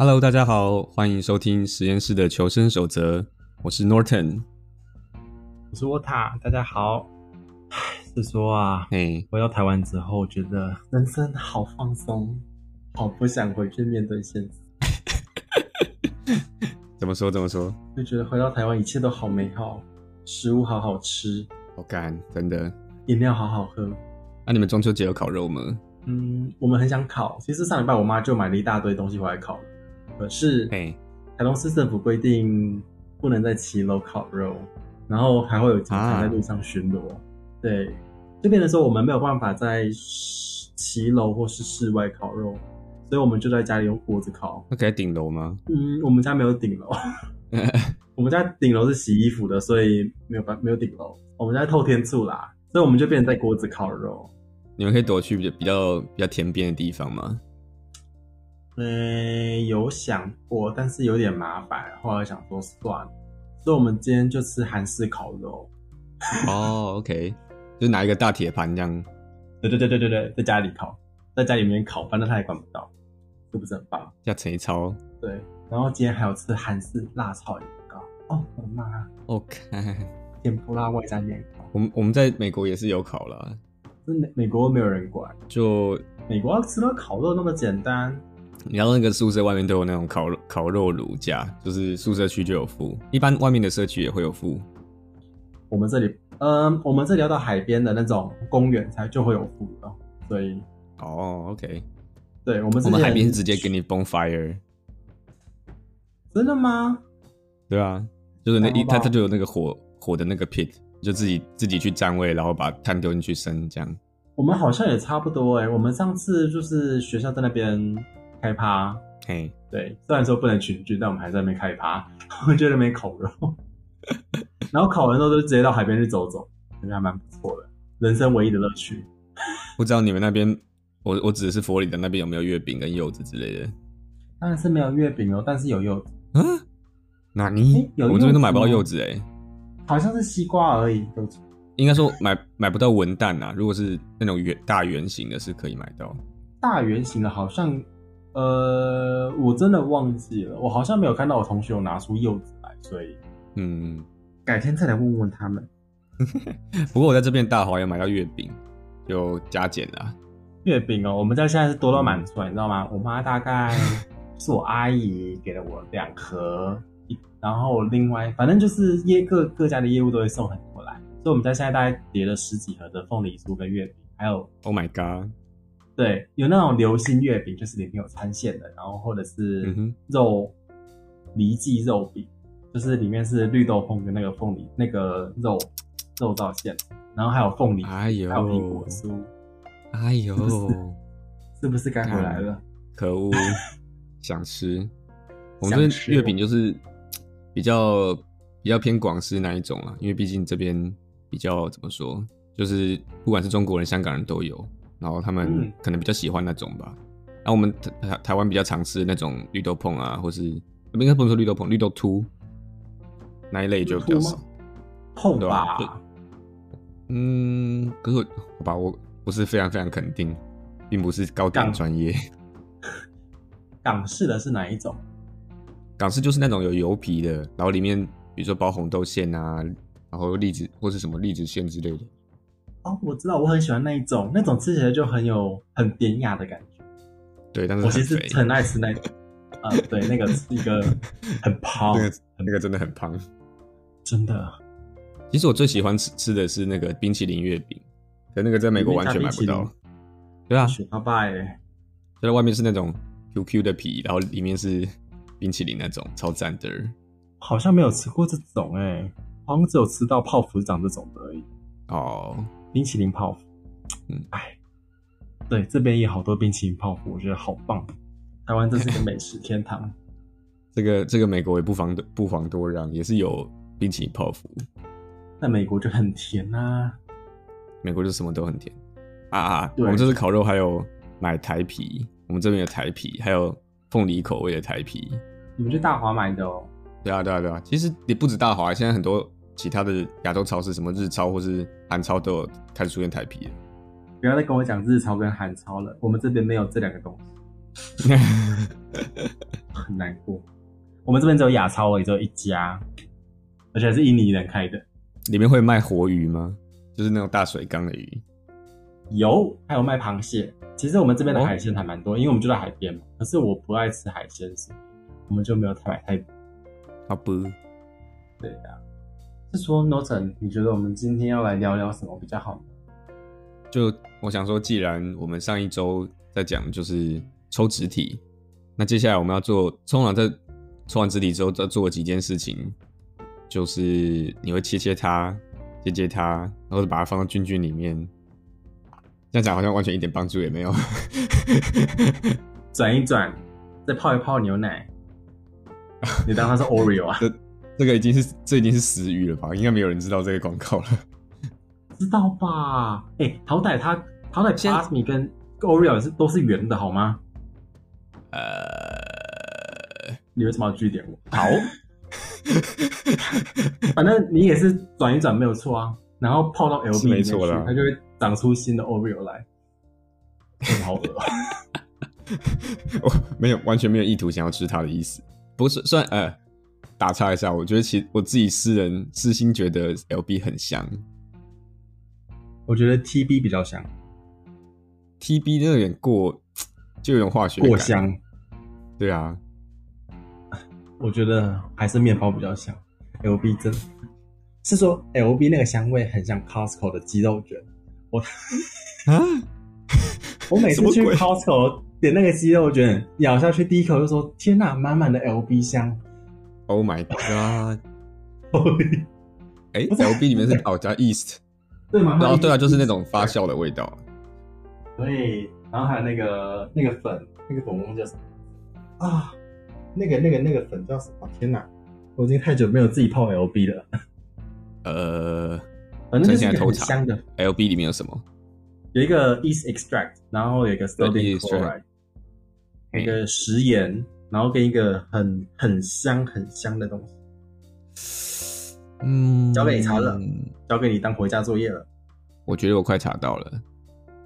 Hello，大家好，欢迎收听实验室的求生守则。我是 Norton，我是沃塔。大家好。唉，是说啊，嘿，回到台湾之后，觉得人生好放松，好不想回去面对现实。怎么说？怎么说？就觉得回到台湾一切都好美好，食物好好吃，好干，真的，饮料好好喝。那、啊、你们中秋节有烤肉吗？嗯，我们很想烤。其实上礼拜我妈就买了一大堆东西回来烤。可是，台东市政府规定不能在骑楼烤肉，然后还会有警察在路上巡逻。啊、对，这边的时候我们没有办法在骑楼或是室外烤肉，所以我们就在家里用锅子烤。那可以顶楼吗？嗯，我们家没有顶楼，我们家顶楼是洗衣服的，所以没有办没有顶楼。我们家透天厝啦，所以我们就变成在锅子烤肉。你们可以躲去比较比较比较田边的地方吗？嗯，有想过，但是有点麻烦。后来想说算了，所以我们今天就吃韩式烤肉。哦，OK，就拿一个大铁盘这样。对对对对对对，在家里烤，在家里面烤，反正他也管不到，是不是很棒？叫陈一超。对，然后今天还有吃韩式辣炒年糕。哦，我的妈！OK，甜不辣外加年糕。我们我们在美国也是有烤了，美美国没有人管，就美国要吃到烤肉那么简单。你要那个宿舍外面都有那种烤肉烤肉炉架，就是宿舍区就有附，一般外面的社区也会有附。我们这里，嗯，我们这里要到海边的那种公园才就会有附的，所以哦，OK，对我们我们海边是直接给你 bonfire，真的吗？对啊，就是那一它它就有那个火火的那个 pit，就自己自己去占位，然后把炭丢进去生这样。我们好像也差不多哎、欸，我们上次就是学校在那边。开趴，嘿，对，虽然说不能群聚，但我们还在那边开趴，我觉得那边烤肉，然后烤完之后就直接到海边去走走，感觉还蛮不错的，人生唯一的乐趣。不知道你们那边，我我指的是佛里的那边有没有月饼跟柚子之类的？当然是没有月饼哦，但是有柚子。嗯，哪里？我们这边都买不到柚子哎，好像是西瓜而已，柚子。应该说买买不到文旦啊，如果是那种圆大圆形的，是可以买到。大圆形的好像。呃，我真的忘记了，我好像没有看到我同学有拿出柚子来，所以，嗯，改天再来问问他们。不过我在这边大华有买到月饼，就加减了。月饼哦，我们家现在是多到满出来，你知道吗？我妈大概是我阿姨给了我两盒，然后另外反正就是业各各家的业务都会送很多来，所以我们家现在大概叠了十几盒的凤梨酥跟月饼，还有，Oh my god。对，有那种流心月饼，就是里面有掺馅的，然后或者是肉梨记肉饼，就是里面是绿豆椪跟那个凤梨那个肉肉燥馅，然后还有凤梨，哎呦，还有苹果酥，哎呦，是不是该回来了？可恶，想吃。我们这边月饼就是比较比较偏广式那一种啊，因为毕竟这边比较怎么说，就是不管是中国人、香港人都有。然后他们可能比较喜欢那种吧。然后我们台台湾比较常吃那种绿豆椪啊，或是应该不能说绿豆椪，绿豆凸那一类就比较少。椪吧？嗯，可是好吧，我不是非常非常肯定，并不是糕点专业。港式的是哪一种？港式就是那种有油皮的，然后里面比如说包红豆馅啊，然后栗子或是什么栗子馅之类的。哦，我知道，我很喜欢那一种，那种吃起来就很有很典雅的感觉。对，但是我其实很爱吃那个，啊、呃，对，那个是一个很 胖，那个那个真的很胖，真的。其实我最喜欢吃吃的是那个冰淇淋月饼，可那个在美国完全买不到。对啊，好吧，哎，就在外面是那种 QQ 的皮，然后里面是冰淇淋那种，超赞的。好像没有吃过这种，哎，好像只有吃到泡芙长这种的而已。哦。冰淇淋泡芙，嗯，哎，对，这边也好多冰淇淋泡芙，我觉得好棒。台湾真是个美食天堂。这个这个美国也不妨不妨多让，也是有冰淇淋泡芙。那美国就很甜啊，美国就什么都很甜啊啊！我们这次烤肉还有买台啤，我们这边有台啤，还有凤梨口味的台啤。你们去大华买的哦？对啊对啊对啊，其实也不止大华，现在很多。其他的亚洲超市，什么日超或是韩超都有开始出现台啤了。不要再跟我讲日超跟韩超了，我们这边没有这两个东西。很难过。我们这边只有亚超而已，只有一家，而且还是印尼人开的。里面会卖活鱼吗？就是那种大水缸的鱼。有，还有卖螃蟹。其实我们这边的海鲜还蛮多，哦，因为我们就在海边嘛。可是我不爱吃海鲜，所以我们就没有太买太多。好不？对呀，啊。是说，Norton，你觉得我们今天要来聊聊什么比较好？就我想说，既然我们上一周在讲就是抽纸体，那接下来我们要做，通常在抽完纸体之后，再做几件事情，就是你会切切它，切切它，然后把它放到菌菌里面。这样讲好像完全一点帮助也没有。转一转，再泡一泡牛奶。你当它是 Oreo 啊？这这个已经是这已经是死鱼了吧？应该没有人知道这个广告了。知道吧？哎、欸，好歹它好歹 Plasmi 跟 Oreo 是都是圆的好吗？呃，你为什么要拒点我？好，反正你也是转一转没有错啊。然后泡到 LB 里面去，它就会长出新的 Oreo 来。好恶恶我 没有完全没有意图想要吃它的意思，不是算呃打岔一下，我觉得其实我自己私人私心觉得 LB 很香，我觉得 TB 比较香，TB 真的有点过，就有点化学过香，对啊，我觉得还是面包比较香，LB 真。是说 LB 那个香味很像 Costco 的鸡肉卷，我啊，我每次去 Costco 点那个鸡肉卷，咬下去第一口就说天哪，满满的 LB 香，Oh my God！哎、欸、，LB 里面是哦加 East，对吗？然后对啊，就是那种发酵的味道，对，然后还有那个那个粉，那个粉叫什么啊？那个那个那个粉叫什么？天哪，我已经太久没有自己泡 LB 了。呃，反正就是很香的。LB 里面有什么？有一个 yeast extract，然后有一个 sodium chloride，一个食盐，然后跟一个很很香很香的东西。嗯，交给你查了，交给你当回家作业了。我觉得我快查到了，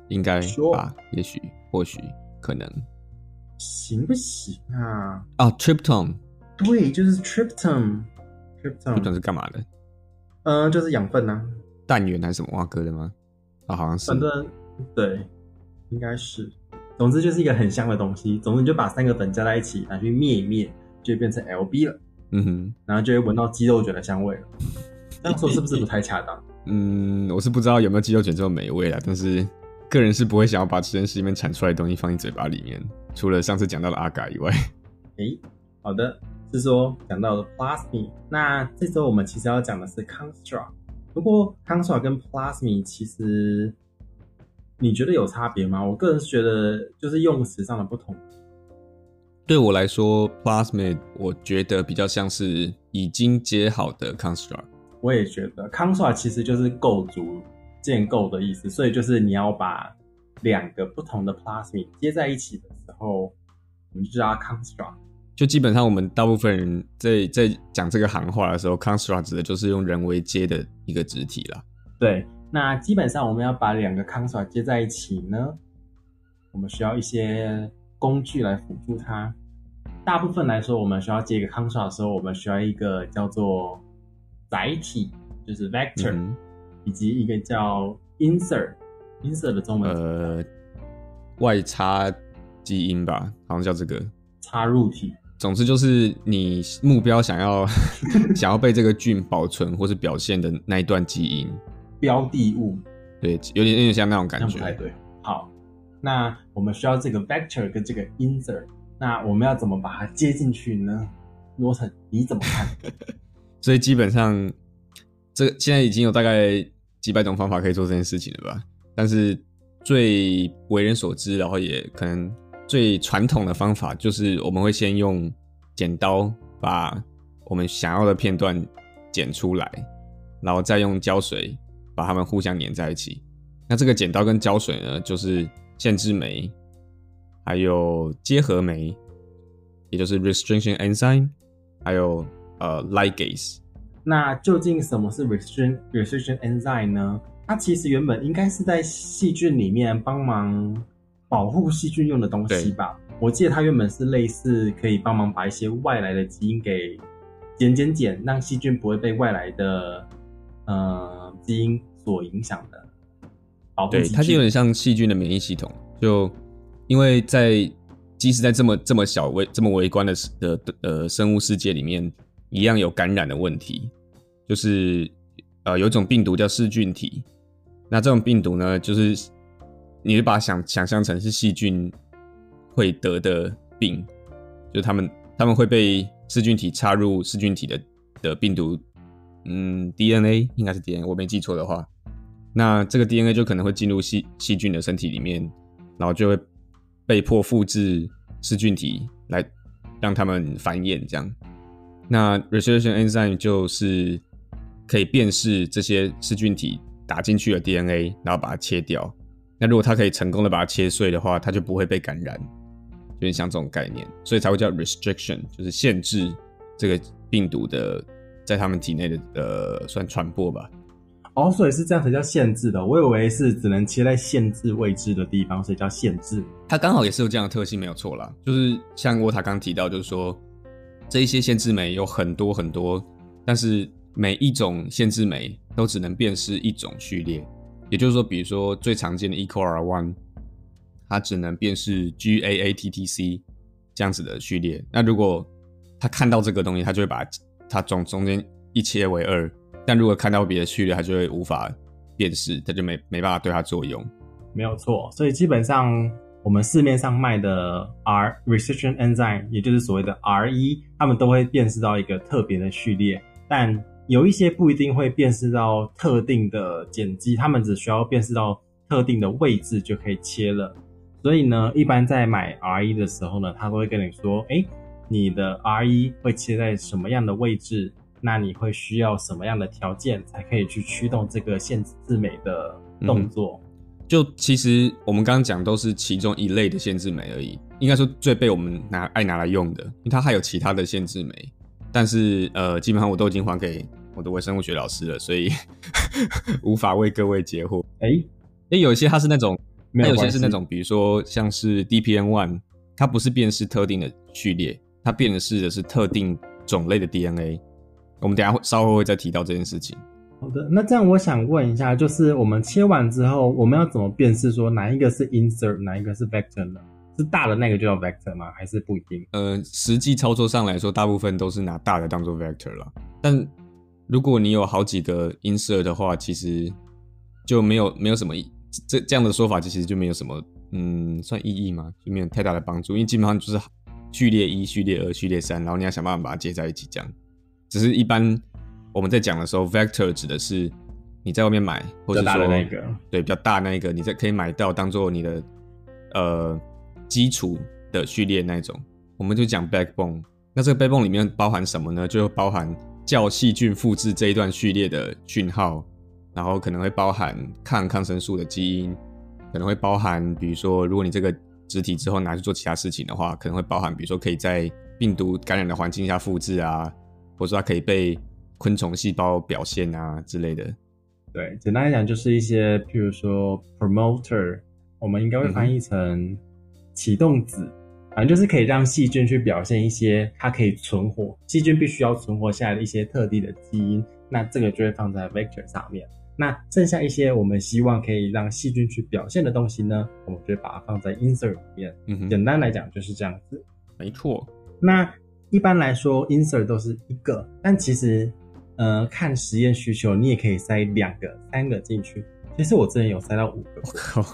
应该吧？也许，或许，可能，行不行啊？啊，tryptone，对，就是 tryptone。tryptone 是干嘛的？嗯，就是养分呐、啊，氮源还是什么挖哥的吗？啊、哦，好像是。反正对，应该是。总之就是一个很香的东西。总之你就把三个粉加在一起，拿去灭一灭，就会变成 LB 了。嗯哼，然后就会闻到鸡肉卷的香味了。这样说是不是不太恰当？嗯，我是不知道有没有鸡肉卷这么美味啦，但是个人是不会想要把实验室里面产出来的东西放进嘴巴里面。除了上次讲到的阿嘎以外。诶、欸，好的。是说讲到了 Plasmi，那这周我们其实要讲的是 Construct。不过 Construct 跟 Plasmi 其实你觉得有差别吗？我个人是觉得就是用词上的不同。对我来说，Plasmi 我觉得比较像是已经接好的 Construct。我也觉得 Construct 其实就是构筑、建构的意思，所以就是你要把两个不同的 Plasmi 接在一起的时候，我们就叫它 Construct。就基本上，我们大部分人在在讲这个行话的时候，construct 指的就是用人为接的一个肢体啦。对，那基本上我们要把两个 construct 接在一起呢，我们需要一些工具来辅助它。大部分来说，我们需要接一个 construct 的时候，我们需要一个叫做载体，就是 vector，、嗯、以及一个叫 insert，insert 的中文呃外插基因吧，好像叫这个插入体。总之就是你目标想要 想要被这个菌保存或是表现的那一段基因标的物，对，有点有点像那种感觉。不太对。好，那我们需要这个 vector 跟这个 insert，那我们要怎么把它接进去呢？Norton，你怎么看？所以基本上，这现在已经有大概几百种方法可以做这件事情了吧？但是最为人所知，然后也可能。最传统的方法就是我们会先用剪刀把我们想要的片段剪出来，然后再用胶水把它们互相粘在一起。那这个剪刀跟胶水呢，就是限制酶，还有结合酶，也就是 restriction enzyme，还有呃 ligase。那究竟什么是 restriction restriction enzyme 呢？它其实原本应该是在细菌里面帮忙。保护细菌用的东西吧。我记得它原本是类似可以帮忙把一些外来的基因给剪剪剪，让细菌不会被外来的呃基因所影响的。保护对，它就有点像细菌的免疫系统，就因为在即使在这么这么小微这么微观的的呃生物世界里面，一样有感染的问题，就是呃有一种病毒叫噬菌体，那这种病毒呢，就是你就把它想想象成是细菌会得的病，就是他们他们会被噬菌体插入噬菌体的的病毒，嗯，DNA 应该是 DNA，我没记错的话。那这个 DNA 就可能会进入细细菌的身体里面，然后就会被迫复制噬菌体来让它们繁衍。这样，那 restriction enzyme 就是可以辨识这些噬菌体打进去的 DNA，然后把它切掉。那如果它可以成功的把它切碎的话，它就不会被感染，有点像这种概念，所以才会叫 restriction，就是限制这个病毒的在他们体内的呃算传播吧。哦，所以是这样才叫限制的。我以为是只能切在限制位置的地方，所以叫限制。它刚好也是有这样的特性，没有错啦。就是像沃塔刚提到，就是说这一些限制酶有很多很多，但是每一种限制酶都只能辨识一种序列。也就是说，比如说最常见的 EcoR1，它只能辨识 GAATTC 这样子的序列。那如果它看到这个东西，它就会把它它中中间一切为二。但如果看到别的序列，它就会无法辨识，它就没没办法对它作用。没有错，所以基本上我们市面上卖的 R restriction enzyme，也就是所谓的 R1，它们都会辨识到一个特别的序列，但有一些不一定会辨识到特定的碱基，他们只需要辨识到特定的位置就可以切了。所以呢，一般在买 R1 的时候呢，他都会跟你说，哎，你的 R1 会切在什么样的位置？那你会需要什么样的条件才可以去驱动这个限制酶的动作？嗯，就其实我们刚刚讲都是其中一类的限制酶而已，应该说最被我们拿爱拿来用的，因为它还有其他的限制酶，但是呃，基本上我都已经还给我的微生物学老师了，所以 无法为各位解惑。哎、欸，哎，有一些它是那种，那有，有些是那种，比如说像是 DPN one，它不是辨识特定的序列，它辨识的是特定种类的 DNA。我们等下会稍后会再提到这件事情。好的，那这样我想问一下，就是我们切完之后，我们要怎么辨识说哪一个是 insert，哪一个是 vector 呢？是大的那个就叫 vector 吗？还是不一定？呃，实际操作上来说，大部分都是拿大的当做 vector 了。但如果你有好几个 insert 的话，其实就没有没有什么这这样的说法，其实就没有什么嗯算意义吗？就没有太大的帮助，因为基本上就是序列一、序列二、序列三，然后你要想办法把它接在一起讲。只是一般我们在讲的时候，vector 指的是你在外面买，或者说那个对比较大那一个，你在可以买到当做你的呃基础的序列那一种，我们就讲 backbone。那这个 backbone 里面包含什么呢？就包含叫细菌复制这一段序列的讯号，然后可能会包含抗抗生素的基因，可能会包含比如说如果你这个植体之后拿去做其他事情的话，可能会包含比如说可以在病毒感染的环境下复制啊。或者说它可以被昆虫细胞表现啊之类的。对，简单来讲就是一些，譬如说 promoter，我们应该会翻译成启动子，嗯，反正就是可以让细菌去表现一些它可以存活，细菌必须要存活下来的一些特定的基因。那这个就会放在 vector 上面。那剩下一些我们希望可以让细菌去表现的东西呢，我们就会把它放在 insert 里面。嗯哼，简单来讲就是这样子。没错。那一般来说，insert 都是一个，但其实，呃，看实验需求，你也可以塞两个、三个进去。其实我之前有塞到五个。我 靠，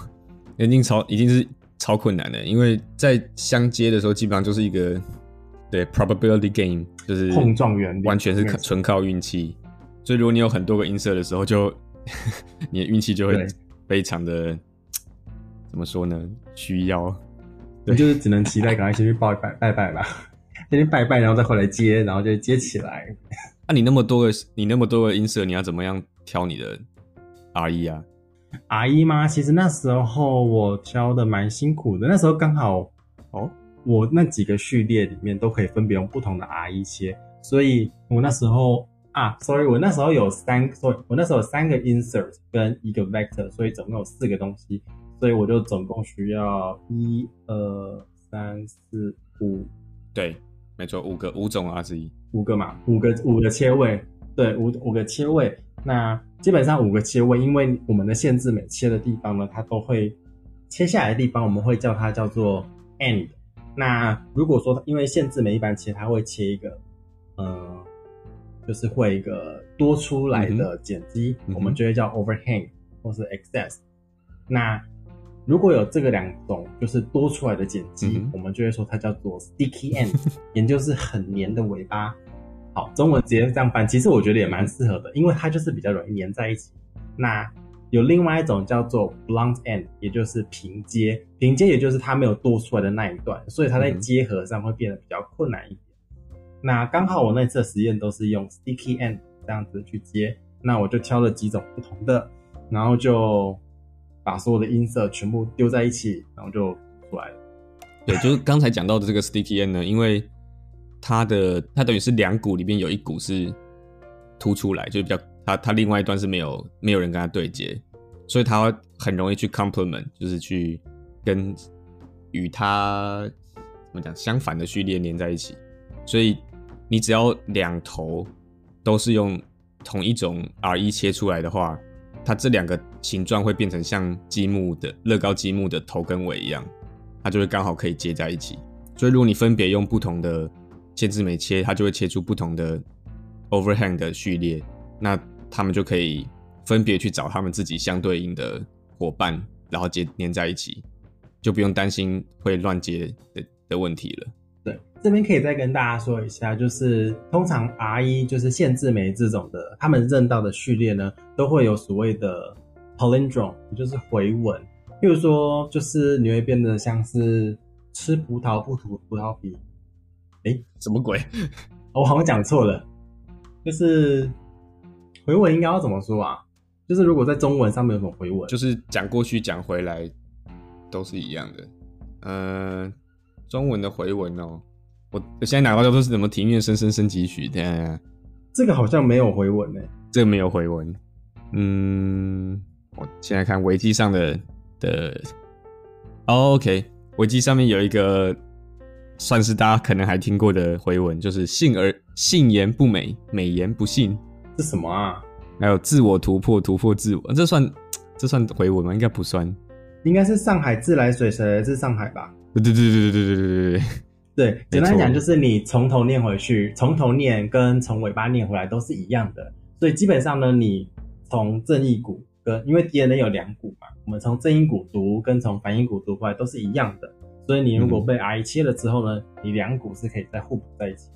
已经超已经是超困难的，因为在相接的时候，基本上就是一个对 probability game，就是碰撞原理，完全是纯靠运气。所以如果你有很多个 insert 的时候，就 你的运气就会非常的 怎么说呢？需要，你就是只能期待赶快先去拜拜拜拜吧。先拜拜，然后再回来接，然后就接起来。那、啊、你那么多个，你那么多个音色，你要怎么样挑你的 R 一啊？R 一吗？其实那时候我挑的蛮辛苦的。那时候刚好哦，我那几个序列里面都可以分别用不同的 R 一切，所以我那时候啊，sorry，我那时候有三，sorry，我那时候有三个 insert 跟一个 vector，所以总共有四个东西。所以我就总共需要一二三四五，对，没错，五个五种 RZ，五个嘛，五个五个切位，对，五五个切位。那基本上五个切位，因为我们的限制每切的地方呢，它都会切下来的地方，我们会叫它叫做 end。那如果说因为限制每一般切，它会切一个，呃，就是会一个多出来的剪辑，嗯、我们就会叫 overhang 或是 excess。那如果有这个两种就是多出来的剪辑，嗯、我们就会说它叫做 sticky end，也就是很黏的尾巴。好，中文直接这样翻，其实我觉得也蛮适合的，因为它就是比较容易粘在一起。那有另外一种叫做 blunt end，也就是平接，平接也就是它没有多出来的那一段，所以它在结合上会变得比较困难一点。嗯、那刚好我那次的实验都是用 sticky end 这样子去接，那我就挑了几种不同的，然后就把所有的音色全部丢在一起，然后就出来了。对，就是刚才讲到的这个 sticky end 呢，因为它的它等于是两股里面有一股是凸出来，就比较它它另外一端是没有没有人跟它对接，所以它很容易去 complement，就是去跟与它怎么讲相反的序列连在一起。所以你只要两头都是用同一种 R1 切出来的话，它这两个形状会变成像积木的乐高积木的头跟尾一样，它就会刚好可以接在一起。所以如果你分别用不同的限制没切，它就会切出不同的 overhang 的序列，那他们就可以分别去找他们自己相对应的伙伴，然后接连在一起，就不用担心会乱接的的问题了。对，这边可以再跟大家说一下，就是通常 R 一就是限制酶这种的，他们认到的序列呢，都会有所谓的 palindrome，也就是回文。譬如说，就是你会变得像是吃葡萄不吐葡萄皮。哎，什么鬼？我好像讲错了，就是回文应该要怎么说啊？就是如果在中文上面有什么回文，就是讲过去讲回来都是一样的。嗯、呃，中文的回文哦，我现在拿到的都是什么庭院深深深几许？等下，等下，这个好像没有回文呢。这个没有回文。嗯，我现在看维基上的的、哦、，OK，维基上面有一个。算是大家可能还听过的回文，就是信而信言不美，美言不信，这什么啊？还有自我突破，突破自我，这算这算回文吗？应该不算，应该是上海自来水，谁来自上海吧？对对对对对对对对对对。简单讲就是你从头念回去，从头念跟从尾巴念回来都是一样的。所以基本上呢，你从正音骨跟因为 DNA 有两股嘛，我们从正音骨读跟从反音骨读过来都是一样的。所以你如果被 R1 切了之后呢，嗯、你两股是可以再互补在一起。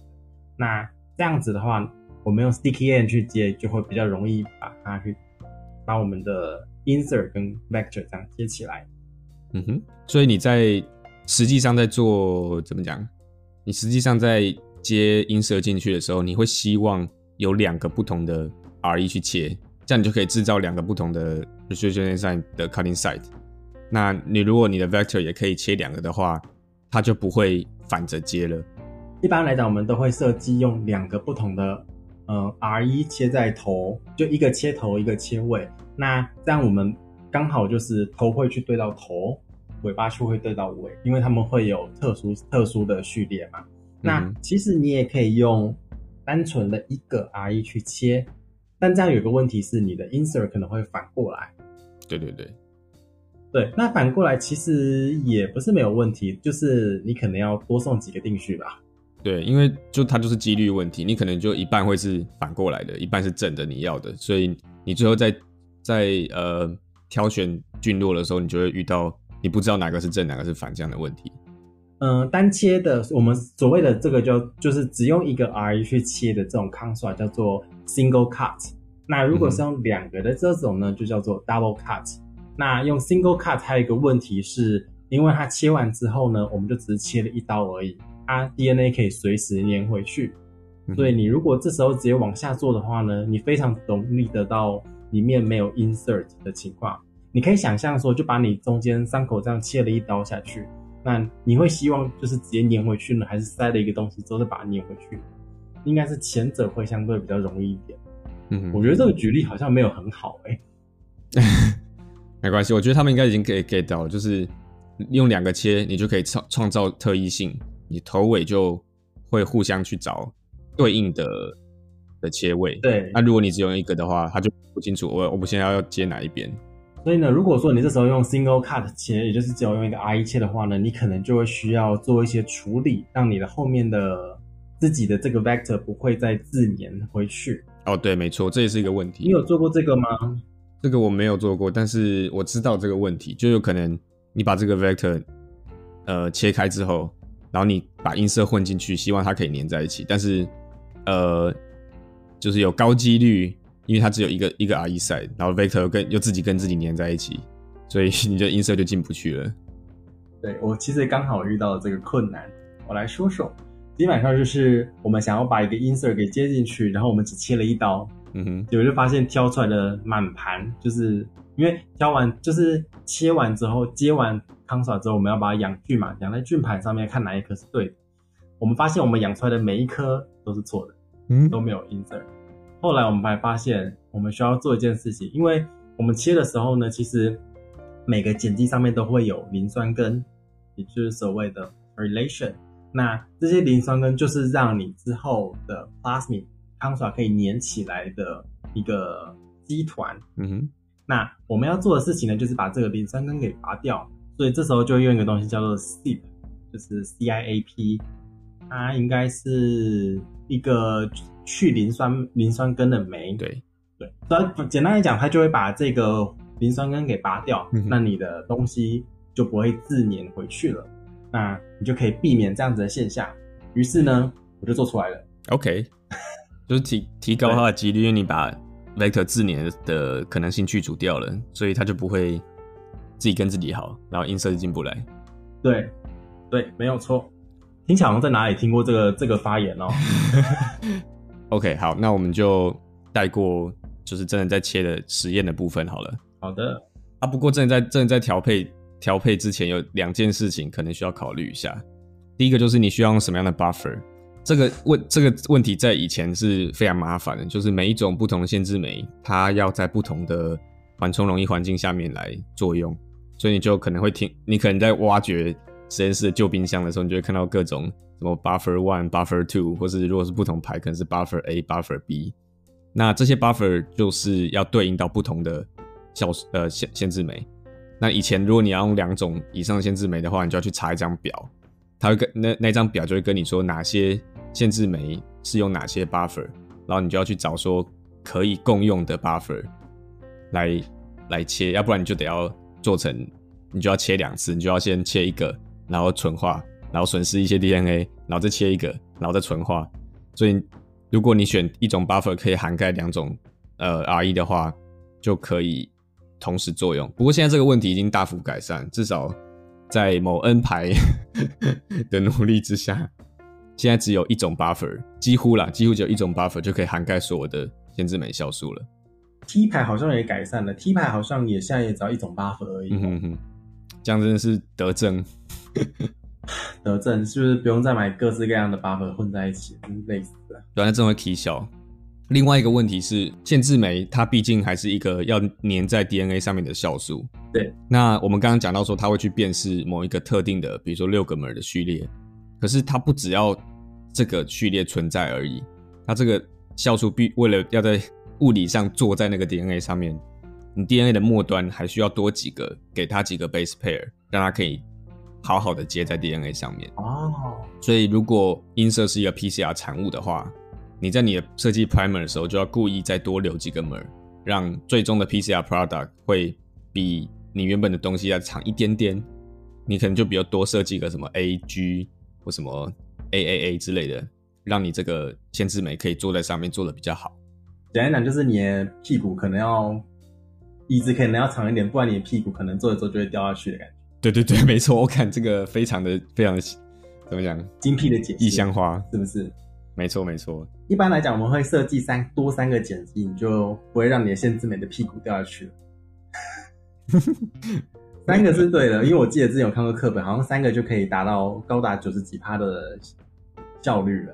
那这样子的话，我们用 sticky end 去接，就会比较容易把它去把我们的 insert 跟 vector 这样接起来。嗯哼。所以你在实际上在做怎么讲？你实际上在接音色进去的时候，你会希望有两个不同的 R1 去切，这样你就可以制造两个不同的 precision enzyme 的 cutting site。那你如果你的 vector 也可以切两个的话，它就不会反着接了。一般来讲，我们都会设计用两个不同的呃 R1 切在头，就一个切头，一个切尾。那这样我们刚好就是头会去对到头，尾巴处会对到尾，因为他们会有特殊特殊的序列嘛。那其实你也可以用单纯的一个 R1 去切，但这样有个问题是，你的 insert 可能会反过来。对对对。对，那反过来其实也不是没有问题，就是你可能要多送几个定序吧。对，因为就它就是几率问题，你可能就一半会是反过来的，一半是正的你要的，所以你最后在在呃挑选菌落的时候，你就会遇到你不知道哪个是正，哪个是反这样的问题。嗯、呃，单切的我们所谓的这个就就是只用一个 R 去切的这种 construct 叫做 single cut，那如果是用两个的这种呢，嗯、就叫做 double cut。那用 single cut 还有一个问题是，因为它切完之后呢，我们就只是切了一刀而已，它 DNA 可以随时粘回去，所以你如果这时候直接往下做的话呢，你非常容易得到里面没有 insert 的情况。你可以想象说，就把你中间伤口这样切了一刀下去，那你会希望就是直接粘回去呢，还是塞了一个东西之后再把它粘回去？应该是前者会相对比较容易一点。嗯，我觉得这个举例好像没有很好诶、欸 没关系，我觉得他们应该已经可以 get 到，就是用两个切，你就可以创创造特异性，你头尾就会互相去找对应的的切位。对，那如果你只用一个的话，它就不清楚我我们现在要接哪一边。所以呢，如果说你这时候用 single cut 切，也就是只有用一个 IE 切的话呢，你可能就会需要做一些处理，让你的后面的自己的这个 vector 不会再自粘回去。哦，对，没错，这也是一个问题。你有做过这个吗？这个我没有做过，但是我知道这个问题，就有可能你把这个 vector 呃切开之后，然后你把音色混进去，希望它可以粘在一起，但是呃，就是有高几率。因为它只有一个一个 RE side，然后 vector 跟又自己跟自己粘在一起，所以 你的音色就进不去了。对，我其实刚好遇到了这个困难，我来说说。基本上就是我们想要把一个音色给接进去，然后我们只切了一刀，嗯哼，结果就发现挑出来的满盘，就是因为挑完就是切完之后接完 console 之后，我们要把它养菌嘛，养在菌盘上面看哪一颗是对的。我们发现我们养出来的每一颗都是错的，嗯，都没有音色。后来我们还发现，我们需要做一件事情，因为我们切的时候呢，其实每个碱基上面都会有磷酸根，也就是所谓的 relation。那这些磷酸根就是让你之后的 plasmid console 可以粘起来的一个基团。嗯哼。那我们要做的事情呢，就是把这个磷酸根给拔掉。所以这时候就用一个东西叫做 CIAP，就是 CIAP，它应该是一个。去磷酸磷酸根的酶，对对，所以简单来讲，它就会把这个磷酸根给拔掉，嗯、那你的东西就不会自粘回去了，那你就可以避免这样子的现象。于是呢，我就做出来了。OK，就是提提高它的几率，因为你把 vector 自粘的可能性去除掉了，所以它就不会自己跟自己好，然后音色就进不来。对对，没有错。听起来好像在哪里听过这个这个发言哦。OK，好，那我们就带过，就是真的在切的实验的部分好了。好的，啊，不过真的在真的在调配调配之前，有两件事情可能需要考虑一下。第一个就是你需要用什么样的 buffer，这个问这个问题在以前是非常麻烦的，就是每一种不同的限制酶，它要在不同的缓冲容易环境下面来作用，所以你就可能会听，你可能在挖掘实验室的旧冰箱的时候，你就会看到各种。什么 buffer one、buffer two，或是如果是不同牌，可能是 buffer A、buffer B。那这些 buffer 就是要对应到不同的效呃限限制酶。那以前如果你要用两种以上的限制酶的话，你就要去查一张表，它会跟那那张表就会跟你说哪些限制酶是用哪些 buffer，然后你就要去找说可以共用的 buffer 来来切，要不然你就得要做成，你就要切两次，你就要先切一个，然后纯化。然后损失一些 DNA，然后再切一个，然后再纯化。所以，如果你选一种 buffer 可以涵盖两种呃 RE 的话，就可以同时作用。不过现在这个问题已经大幅改善，至少在某 N 牌 的努力之下，现在只有一种 buffer，几乎啦，几乎只有一种 buffer 就可以涵盖所有的限制酶酵素了。T 牌好像也改善了，T 牌好像也现在也只要一种 buffer 而已。嗯哼哼，这样真的是德政。得证是不是不用再买各式各样的 buffer 混在一起，类似的。原来这会起小。另外一个问题是，限制酶它毕竟还是一个要粘在 DNA 上面的酵素。对。那我们刚刚讲到说，它会去辨识某一个特定的，比如说六个 mer 的序列。可是它不只要这个序列存在而已，它这个酵素必为了要在物理上坐在那个 DNA 上面，你 DNA 的末端还需要多几个，给它几个 base pair，让它可以。好好的接在 DNA 上面哦，oh. 所以如果音色是一个 PCR 产物的话，你在你的设计 primer 的时候就要故意再多留几个 mer，让最终的 PCR product 会比你原本的东西要长一点点。你可能就比较多设计个什么 AG 或什么 AAA 之类的，让你这个限制酶可以坐在上面做的比较好。简单讲就是你的屁股可能要椅子可能要长一点，不然你的屁股可能坐着坐就会掉下去的感觉。对对对，没错，我看这个非常的非常的怎么讲，精辟的解释，异香花是不是？没错没错。一般来讲，我们会设计三多三个剪辑，你就不会让你的限制美的屁股掉下去了。三个是对的，因为我记得之前有看过课本，好像三个就可以达到高达九十几趴的效率了。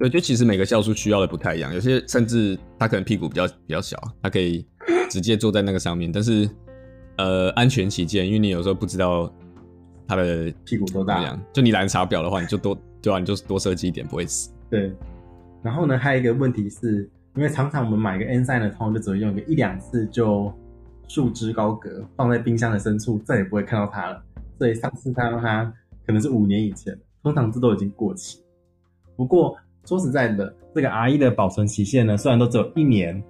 对，就其实每个酵素需要的不太一样，有些甚至它可能屁股比较比较小，它可以直接坐在那个上面，但是。呃安全起见，因为你有时候不知道它的屁股多大，就你懒得查表的话，你就多对啊，你就多设计一点，不会死。对。然后呢，还有一个问题是，因为常常我们买一个 Ensign 的通，就只会用个一两次就束之高阁，放在冰箱的深处，再也不会看到它了。所以上次看到它可能是五年以前，通常这都已经过期。不过说实在的，这个 R 一的保存期限呢，虽然都只有一年，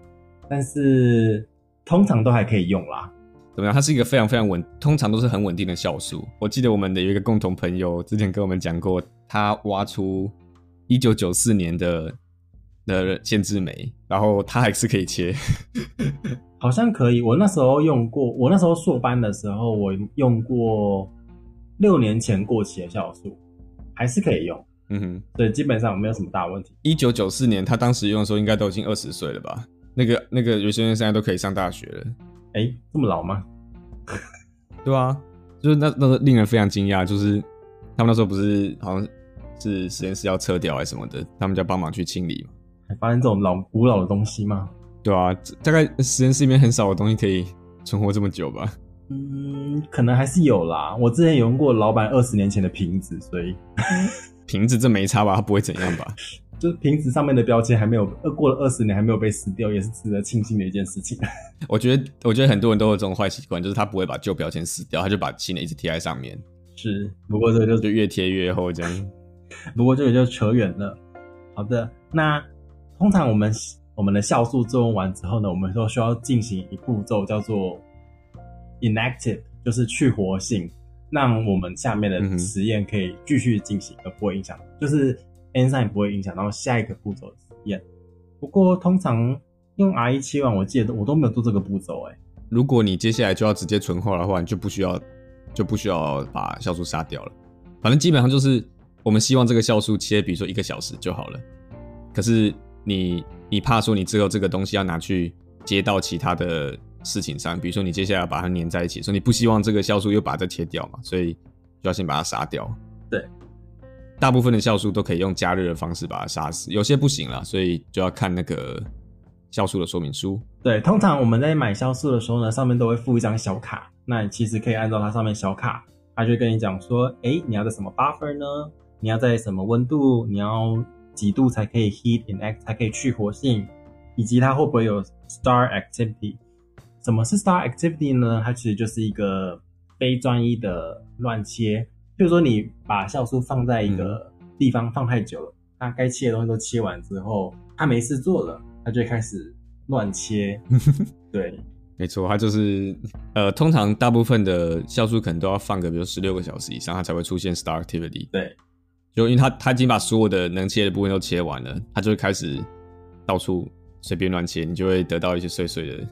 但是通常都还可以用啦。怎么样？它是一个非常非常稳，通常都是很稳定的酵素。我记得我们的有一个共同朋友之前跟我们讲过，他挖出一九九四年的的限制酶，然后他还是可以切，好像可以。我那时候用过，我那时候硕班的时候，我用过六年前过期的酵素，还是可以用。嗯哼，对，基本上没有什么大问题。一九九四年，他当时用的时候，应该都已经二十岁了吧？那个那个有些人现在都可以上大学了。哎、欸，这么老吗？对啊，就是那那个令人非常惊讶，就是他们那时候不是好像是实验室要撤掉还是什么的，他们就要帮忙去清理嘛。还发现这种老古老的东西吗？对啊，大概实验室里面很少的东西可以存活这么久吧？嗯，可能还是有啦。我之前有用过老板二十年前的瓶子，所以。瓶子这没差吧？它不会怎样吧？就是瓶子上面的标签还没有，过了二十年还没有被撕掉，也是值得庆幸的一件事情。我觉得，我觉得很多人都有这种坏习惯，就是他不会把旧标签撕掉，他就把新的一直贴在上面。是，不过这个就就越贴越厚这样。不过这个就扯远了。好的，那通常我们我们的酵素作用完之后呢，我们都需要进行一步骤叫做 inactive，就是去活性。让我们下面的实验可以继续进行，而不会影响，就是 enzyme 不会影响到下一个步骤的实验。不过通常用 R 一切完，我记得我都没有做这个步骤。哎，如果你接下来就要直接纯化的话，你就不需要就不需要把酵素杀掉了。反正基本上就是我们希望这个酵素切，比如说一个小时就好了。可是你你怕说你之后这个东西要拿去接到其他的。事情上，比如说你接下来要把它粘在一起，所以你不希望这个酵素又把它切掉嘛，所以就要先把它杀掉。对，大部分的酵素都可以用加热的方式把它杀死，有些不行了，所以就要看那个酵素的说明书。对，通常我们在买酵素的时候呢，上面都会附一张小卡，那你其实可以按照它上面小卡，它就会跟你讲说，哎、欸，你要在什么 buffer 呢？你要在什么温度？你要几度才可以 heat inactive 才可以去活性？以及它会不会有 star activity？什么是 star activity 呢？它其实就是一个非专一的乱切，就是说你把酵素放在一个地方放太久了，它该切的东西都切完之后，它没事做了，它就会开始乱切。对，没错，它就是呃，通常大部分的酵素可能都要放个比如十六个小时以上，它才会出现 star activity。对，就因为它它已经把所有的能切的部分都切完了，它就会开始到处随便乱切，你就会得到一些碎碎的。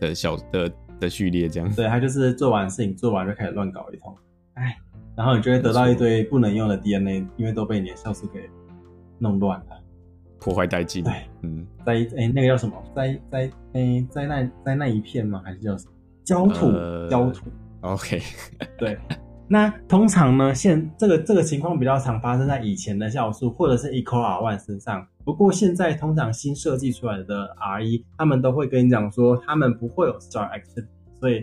的小的的序列这样，对，他就是做完事情做完就开始乱搞一通，哎，然后你就会得到一堆不能用的 DNA，因为都被你的酵素给弄乱了，破坏殆尽。对，嗯，在哎、欸、那个叫什么，在在哎、欸、在那在那一片吗？还是叫什么焦土？呃、焦土。OK，对。那通常呢，现这个这个情况比较常发生在以前的酵素或者是 EcoR1 身上。不过现在通常新设计出来的 R1，他们都会跟你讲说，他们不会有 Star Activity，所以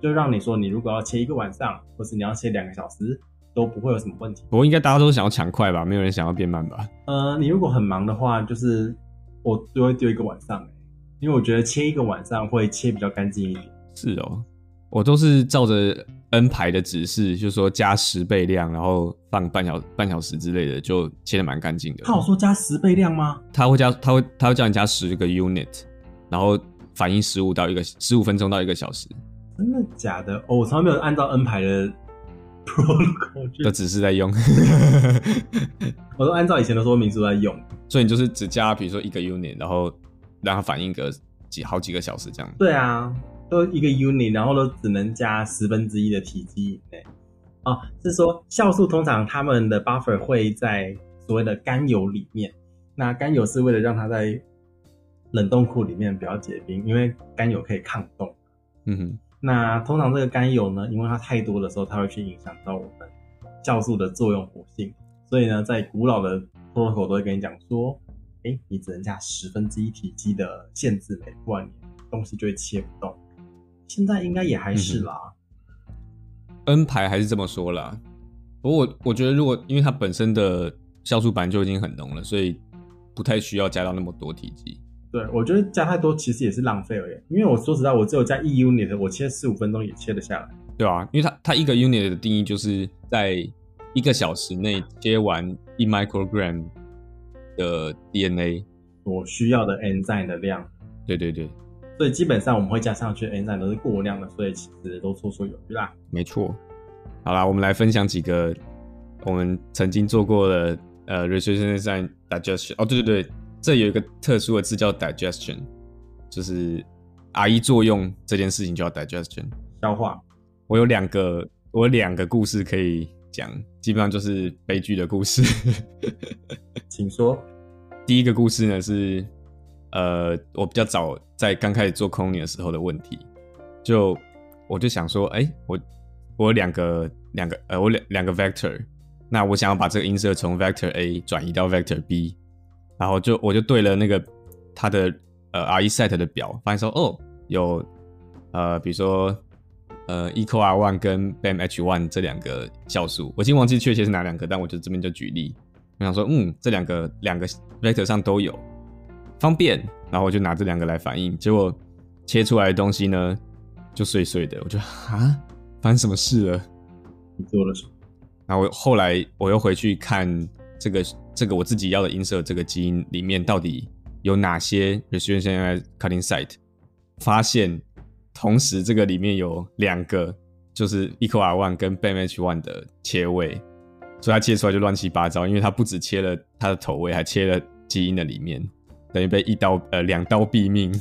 就让你说，你如果要切一个晚上，或是你要切两个小时，都不会有什么问题。不过应该大家都想要抢快吧，没有人想要变慢吧？呃，你如果很忙的话，就是我就会丢一个晚上，因为我觉得切一个晚上会切比较干净一点。是哦。我都是照着 N 排的指示，就是说加十倍量，然后放半小半小时之类的，就切的蛮干净的。他有说加十倍量吗？他会加，他会他会叫你加十个 unit，然后反应十五到一个十五分钟到一个小时。真的假的？哦，我从来没有按照 N 排的 protocol 的指示在用，我都按照以前的说明书在用。所以你就是只加，比如说一个 unit，然后让它反应个几好几个小时这样。对啊。都一个 unit，然后都只能加十分之一的体积以内。哦，是说酵素通常它们的 buffer 会在所谓的甘油里面。那甘油是为了让它在冷冻库里面不要结冰，因为甘油可以抗冻。嗯哼。那通常这个甘油呢，因为它太多的时候，它会去影响到我们酵素的作用活性。所以呢，在古老的 protocol 都会跟你讲说，哎，你只能加十分之一体积的限制酶，不然你东西就会切不动。现在应该也还是啦。嗯、N 牌还是这么说啦。不过我我觉得，如果因为它本身的酵素板就已经很浓了，所以不太需要加到那么多体积。对，我觉得加太多其实也是浪费而已。因为我说实在，我只有加一 unit，我切四五分钟也切得下来。对啊，因为它它一个 unit 的定义就是在一个小时内切完一 microgram 的 DNA 所需要的 enzyme 的量。对对对，所以基本上我们会加上去的 enzyme 都是过量的，所以其实都绰绰有余啦。没错。好啦，我们来分享几个我们曾经做过的呃 restriction enzyme digestion。哦，对对对。这有一个特殊的字叫 digestion，就是 RE 作用这件事情叫 digestion 消化。我有两个，我有两个故事可以讲，基本上就是悲剧的故事。请说。第一个故事呢是，呃，我比较早在刚开始做 cloning 的时候的问题，就我就想说，哎，我我两个两个呃，我两两个 vector，那我想要把这个音色从 vector A 转移到 vector B。然后就我就对了那个它的呃 RESet 的表，发现说哦有呃比如说呃 EcoR1 跟 BAMH1 这两个酵素，我已经忘记确切是哪两个，但我就这边就举例，我想说嗯这两个两个 vector 上都有方便，然后我就拿这两个来反应，结果切出来的东西呢就碎碎的，我就啊发生什么事了？你做了什么？然后后来我又回去看这个。这个我自己要的音色，这个基因里面到底有哪些 restriction cutting site？发现同时这个里面有两个，就是 EcoR1 跟 b a m h one 的切位，所以它切出来就乱七八糟，因为它不止切了它的头位，还切了基因的里面，等于被一刀呃两刀毙命，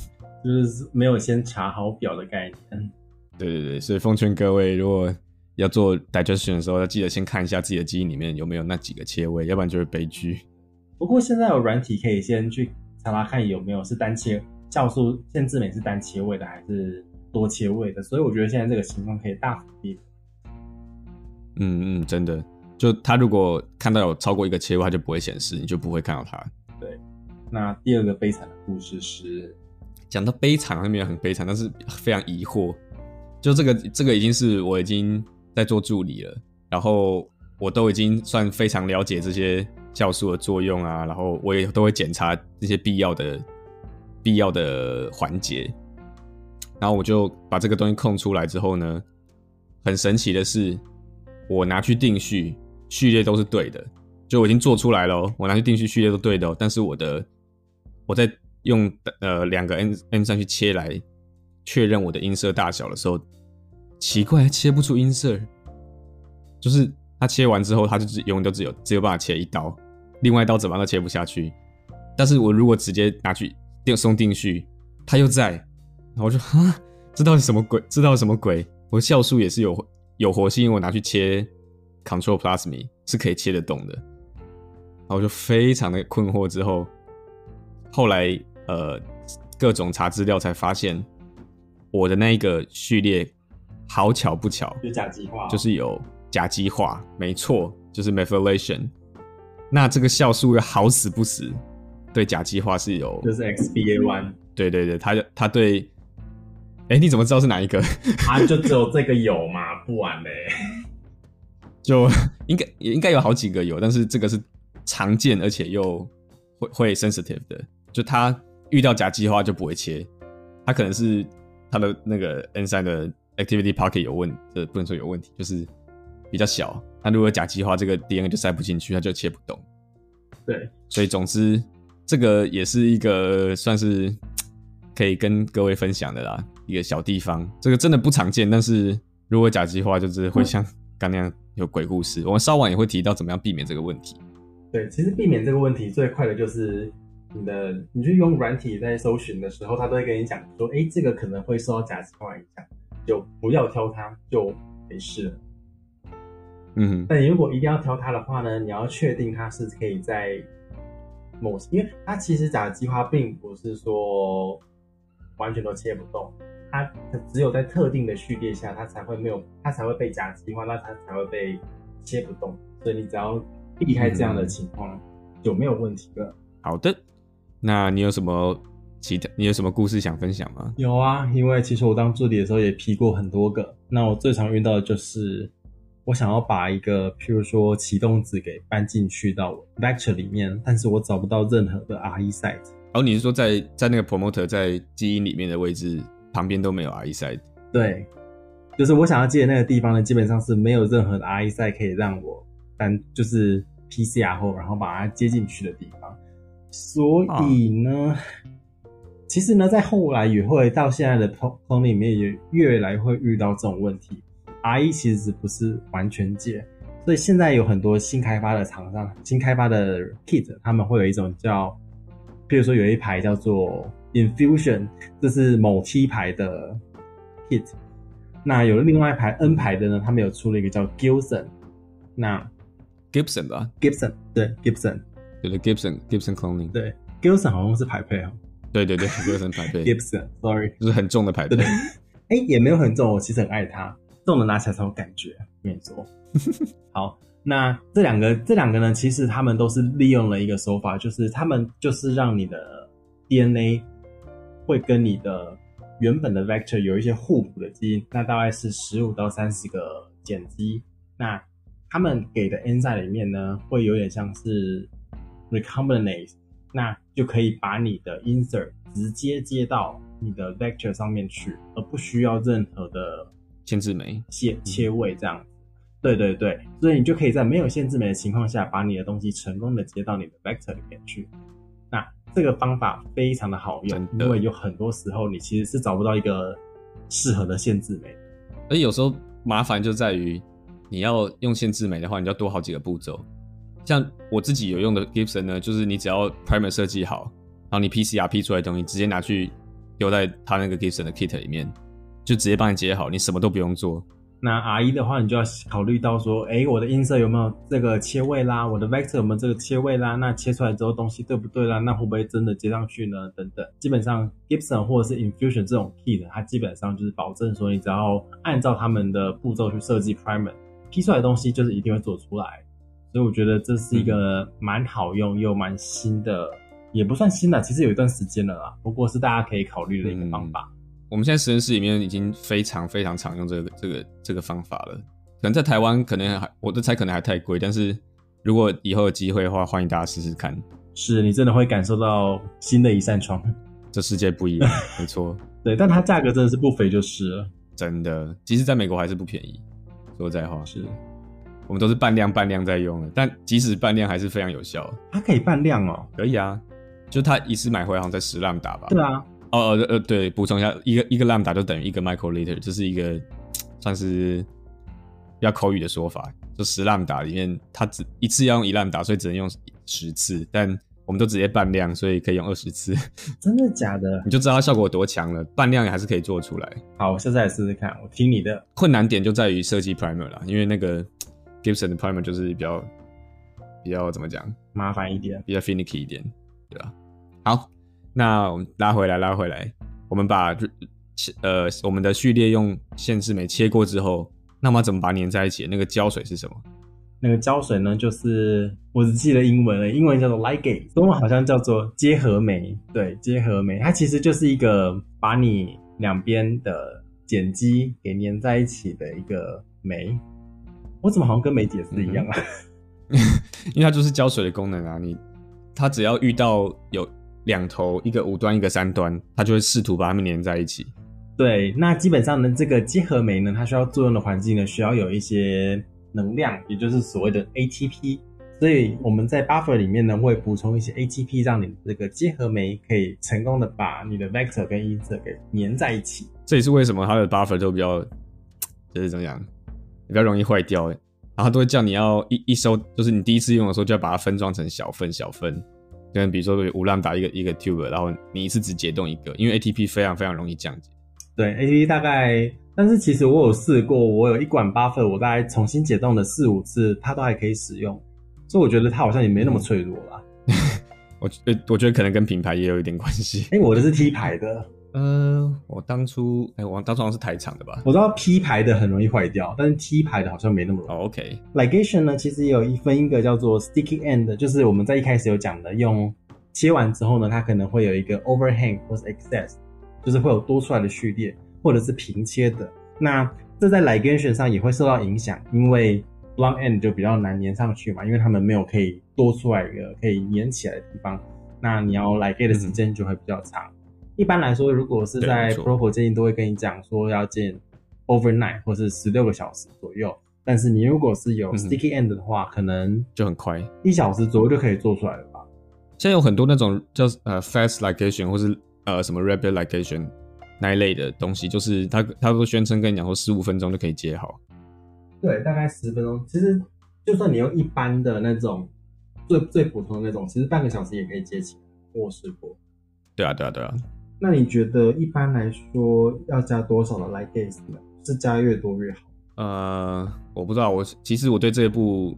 就是没有先查好表的概念。对对对，所以奉劝各位，如果要做 digestion 的时候，要记得先看一下自己的基因里面有没有那几个切位，要不然就是悲剧。不过现在有软体可以先去查查看有没有是单切酵素限制酶是单切位的还是多切位的，所以我觉得现在这个情况可以大幅避。嗯嗯，真的，就他如果看到有超过一个切位，他就不会显示，你就不会看到它。那第二个悲惨的故事是，讲到悲惨，那边很悲惨，但是非常疑惑。就这个这个已经是我已经。在做助理了，然后我都已经算非常了解这些酵素的作用啊，然后我也都会检查这些必要的必要的环节，然后我就把这个东西空出来之后呢，很神奇的是，我拿去定序，序列都是对的，就我已经做出来了，我拿去定序，序列都对的，但是我的我在用呃两个 N N 上去切来确认我的音色大小的时候。奇怪，切不出音色，就是他切完之后，他就只永远都只有只有办法切一刀，另外一刀怎么都切不下去。但是我如果直接拿去定送定序，他又在，然后我就啊，这到底什么鬼？这到底什么鬼？我酵素也是有有活性，因为我拿去切 control plus me 是可以切得动的。然后我就非常的困惑，之后后来呃各种查资料才发现，我的那一个序列。好巧不巧，就甲基化，就是有甲基化，没错，就是 methylation。那这个酵素又好死不死，对甲基化是有，就是 XBA one。对对对，它它对，哎、欸，你怎么知道是哪一个？啊，就只有这个有嘛，不完嘞。就应该也应该有好几个有，但是这个是常见而且又会会 sensitive 的，就它遇到甲基化就不会切，它可能是它的那个 enzyme 的。Activity Pocket 有问，这不能说有问题，就是比较小。它如果甲基化，这个 DNA 就塞不进去，它就切不动。对，所以总之，这个也是一个算是可以跟各位分享的啦，一个小地方。这个真的不常见，但是如果甲基化，就是会 像刚那样有鬼故事。嗯、我们稍晚也会提到怎么样避免这个问题。对，其实避免这个问题最快的就是你的，你去用软体在搜寻的时候，他都会跟你讲说，哎，这个可能会受到甲基化影响。就不要挑它，就没事了。嗯，但你如果一定要挑它的话呢，你要确定它是可以在某，因为它其实甲基化并不是说完全都切不动，它只有在特定的序列下，它才会没有，它才会被甲基化，那它才会被切不动。所以你只要避开这样的情况，嗯，就没有问题了。好的，那你有什么其他你有什么故事想分享吗？有啊，因为其实我当助理的时候也批过很多个。那我最常遇到的就是，我想要把一个譬如说启动子给搬进去到 Vector 里面，但是我找不到任何的 RE site。然后你是说在在那个 Promoter 在基因里面的位置旁边都没有 RE site？对，就是我想要接的那个地方呢，基本上是没有任何的 RE site 可以让我搬，就是 PCR 后然后把它接进去的地方。所以呢。啊 其实呢，在后来也会到现在的 clone 里面，也越来会遇到这种问题。RE 其实不是完全解，所以现在有很多新开发的厂商、新开发的 kit，他们会有一种叫，比如说有一排叫做 Infusion，这是某 T 牌的 kit。那有了另外一排 N 牌的呢，他们有出了一个叫 Gibson。那 Gibson 吧，Gibson 对 Gibson，有了 Gibson Gibson cloning，对 Gibson 好像是排配哦。对对对，Gibson 排配，Gibson，sorry，就是很重的排配。对，哎，也没有很重，我其实很爱它，重的拿起来才有感觉。跟你说。好，那这两个，这两个呢，其实他们都是利用了一个手法，就是他们就是让你的 DNA 会跟你的原本的 vector 有一些互补的基因，那大概是十五到三十个碱基。那他们给的 enzyme 里面呢，会有点像是 recombinase。那就可以把你的 insert 直接接到你的 vector 上面去，而不需要任何的限制酶切切位这样子。对对对，所以你就可以在没有限制酶的情况下，把你的东西成功的接到你的 vector 里面去。那这个方法非常的好用，因为有很多时候你其实是找不到一个适合的限制酶。而有时候麻烦就在于你要用限制酶的话，你要多好几个步骤。像我自己有用的 Gibson 呢，就是你只要 primer 设计好，然后你 PCR P 出来的东西直接拿去丢在他那个 Gibson 的 kit 里面，就直接帮你接好，你什么都不用做。那 RE 的话，你就要考虑到说，哎、我的音色有没有这个切位啦？我的 vector 有没有这个切位啦？那切出来之后东西对不对啦？那会不会真的接上去呢？等等，基本上 Gibson 或者是 Infusion 这种 kit，它基本上就是保证说，你只要按照他们的步骤去设计 primer，P 出来的东西就是一定会做出来。所以我觉得这是一个蛮好用又蛮新的，嗯，也不算新的，其实有一段时间了啦。不过是大家可以考虑的一个方法。嗯，我们现在实验室里面已经非常非常常用这个这个这个方法了。可能在台湾可能还我的猜可能还太贵，但是如果以后有机会的话，欢迎大家试试看。是你真的会感受到新的一扇窗，这世界不一样，没错。对，但它价格真的是不菲就是了。真的，其实在美国还是不便宜。说实在话是。我们都是半量半量在用的，但即使半量还是非常有效。它可以半量哦？可以啊，就它一次买回好像在十 lambda 吧？对啊。哦哦呃，对，补充一下，一个一个 lambda 就等于一个 microliter，这是一个算是比较口语的说法。就十 lambda 里面，它只一次要用一 lambda，所以只能用十次。但我们都直接半量，所以可以用二十次。真的假的？你就知道它效果有多强了。半量也还是可以做出来。好，我下次来试试看。我听你的。困难点就在于设计 primer 啦，因为那个。Gibson 的 primer 就是比较比较怎么讲，麻烦一点，比较 finicky 一点，对吧？好，那我们拉回来，拉回来，我们把呃我们的序列用限制酶切过之后，那么怎么把它粘在一起？那个胶水是什么？那个胶水呢，就是我只记得英文了，英文叫做 ligase，中文好像叫做结合酶。对，结合酶，它其实就是一个把你两边的碱基给粘在一起的一个酶。我怎么好像跟没解释一样啊？嗯、因为它就是胶水的功能啊，你它只要遇到有两头，一个五端一个三端，它就会试图把它们粘在一起。对，那基本上呢，这个结合酶呢，它需要作用的环境呢，需要有一些能量，也就是所谓的 ATP。所以我们在 buffer 里面呢，会补充一些 ATP，让你这个结合酶可以成功的把你的 vector 跟 insert 给粘在一起。这也是为什么它的 buffer 都比较，就是怎么样？比较容易坏掉，然后都会叫你要一一收，就是你第一次用的时候就要把它分装成小份小份，跟比如说五 lambda 一个一个 tube，然后你一次只解冻一个，因为 ATP 非常非常容易降解。对，ATP 大概，但是其实我有试过，我有一管 buffer，我大概重新解冻了四五次，它都还可以使用，所以我觉得它好像也没那么脆弱啦。我呃，我觉得可能跟品牌也有一点关系。哎、欸，我的是 T 牌的。呃，我当初，哎、欸，我当初好像是台厂的吧？我知道 P 牌的很容易坏掉，但是 T 牌的好像没那么容易。Oh, OK，ligation、okay. 呢，其实也有一分一个叫做 sticky end，就是我们在一开始有讲的，用切完之后呢，它可能会有一个 overhang 或是 excess，就是会有多出来的序列，或者是平切的。那这在 ligation 上也会受到影响，因为 blunt end 就比较难粘上去嘛，因为他们没有可以多出来一个可以粘起来的地方。那你要 ligate 的时间就会比较长。嗯、一般来说，如果是在 Protocol 建议都会跟你讲说要建 overnight 或是十六个小时左右。但是你如果是有 sticky end 的话，嗯、可能就很快，一小时左右就可以做出来了吧。现在有很多那种叫呃 fast ligation 或是呃什么 rapid ligation 那一类的东西，就是他他都宣称跟你讲说十五分钟就可以接好。对，大概十分钟。其实就算你用一般的那种最最普通的那种，其实半个小时也可以接起来。我试过。对啊，对啊，对啊。那你觉得一般来说要加多少的 ligase 呢？是加越多越好？呃，我不知道，我其实我对这一步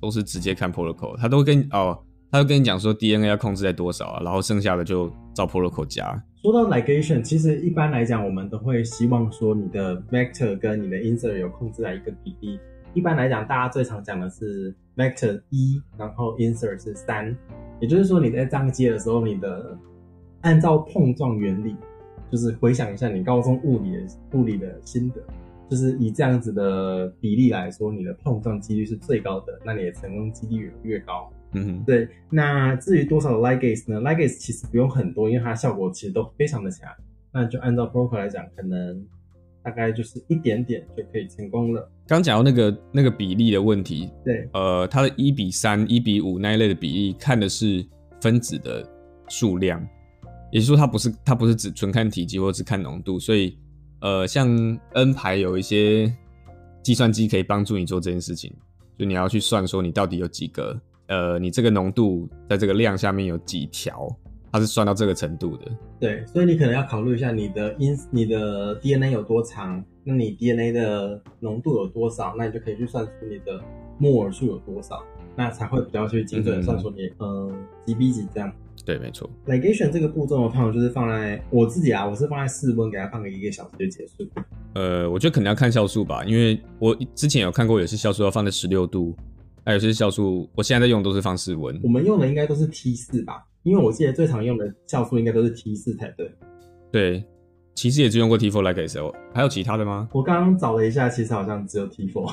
都是直接看 protocol，他都会跟你哦，他会跟你讲说 DNA 要控制在多少啊，然后剩下的就照 protocol 加。说到 ligation，其实一般来讲，我们都会希望说你的 vector 跟你的 insert 有控制在一个比例。一般来讲，大家最常讲的是 vector 一，然后 insert 是三，也就是说你在这样接的时候，你的按照碰撞原理，就是回想一下你高中物理的物理的心得。就是以这样子的比例来说，你的碰撞几率是最高的，那你的成功几率越高。嗯哼，对。那至于多少的 ligase 呢？ligase 其实不用很多，因为它效果其实都非常的强。那就按照 protocol 来讲，可能大概就是一点点就可以成功了。刚讲到那个那个比例的问题，对，呃，它的一比三、一比五那一类的比例，看的是分子的数量，也就是说，它不是它不是只纯看体积或者只看浓度，所以。呃，像 N 排有一些计算机可以帮助你做这件事情，就你要去算说你到底有几个，呃，你这个浓度在这个量下面有几条，它是算到这个程度的。对，所以你可能要考虑一下你的因你的 DNA 有多长，那你 DNA 的浓度有多少，那你就可以去算出你的摩尔数有多少，那才会比较去精准算出你嗯几比几这样。对，没错。ligation 这个步骤的话，我就是放在我自己啊，我是放在室温，给它放个一个小时就结束。呃，我觉得可能要看酵素吧，因为我之前有看过，有些酵素要放在十六度，还有些酵素，我现在在用都是放室温。我们用的应该都是 T 四吧，因为我记得最常用的酵素应该都是 T 四才对。对，其实也只用过 T four ligase 哦，还有其他的吗？我刚刚找了一下，其实好像只有 T four。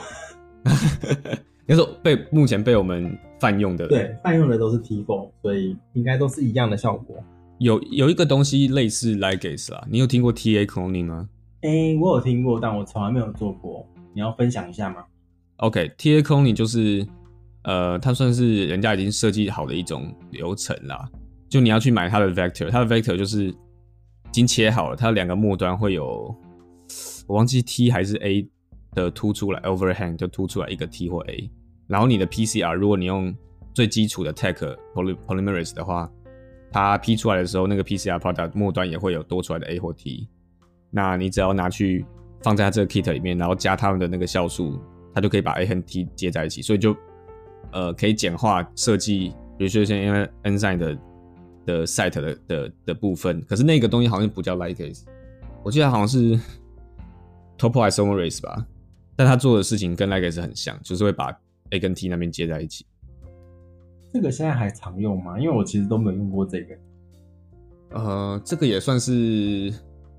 那时候被目前被我们泛用的，对，泛用的都是 T4，所以应该都是一样的效果。有有一个东西类似 Legacy 啊，你有听过 TA cloning 吗？诶、欸，我有听过，但我从来没有做过。你要分享一下吗？OK，TA cloning 就是呃，它算是人家已经设计好的一种流程啦。就你要去买它的 vector，它的 vector 就是已经切好了，它两个末端会有，我忘记 T 还是 A。的凸出来，overhang 就凸出来一个 T 或 A，然后你的 PCR，如果你用最基础的 tech polymerase 的话，它 P 出来的时候，那个 PCR product 末端也会有多出来的 A 或 T，那你只要拿去放在它这个 kit 里面，然后加他们的那个酵素，它就可以把 A 和 T 接在一起，所以就呃可以简化设计，比如说像因为 enzyme 的的 site 的的的部分，可是那个东西好像不叫 ligase，我记得好像是 topoisomerase 吧。但他做的事情跟 ligase 很像，就是会把 A 跟 T 那边接在一起。这个现在还常用吗？因为我其实都没有用过这个。呃，这个也算是，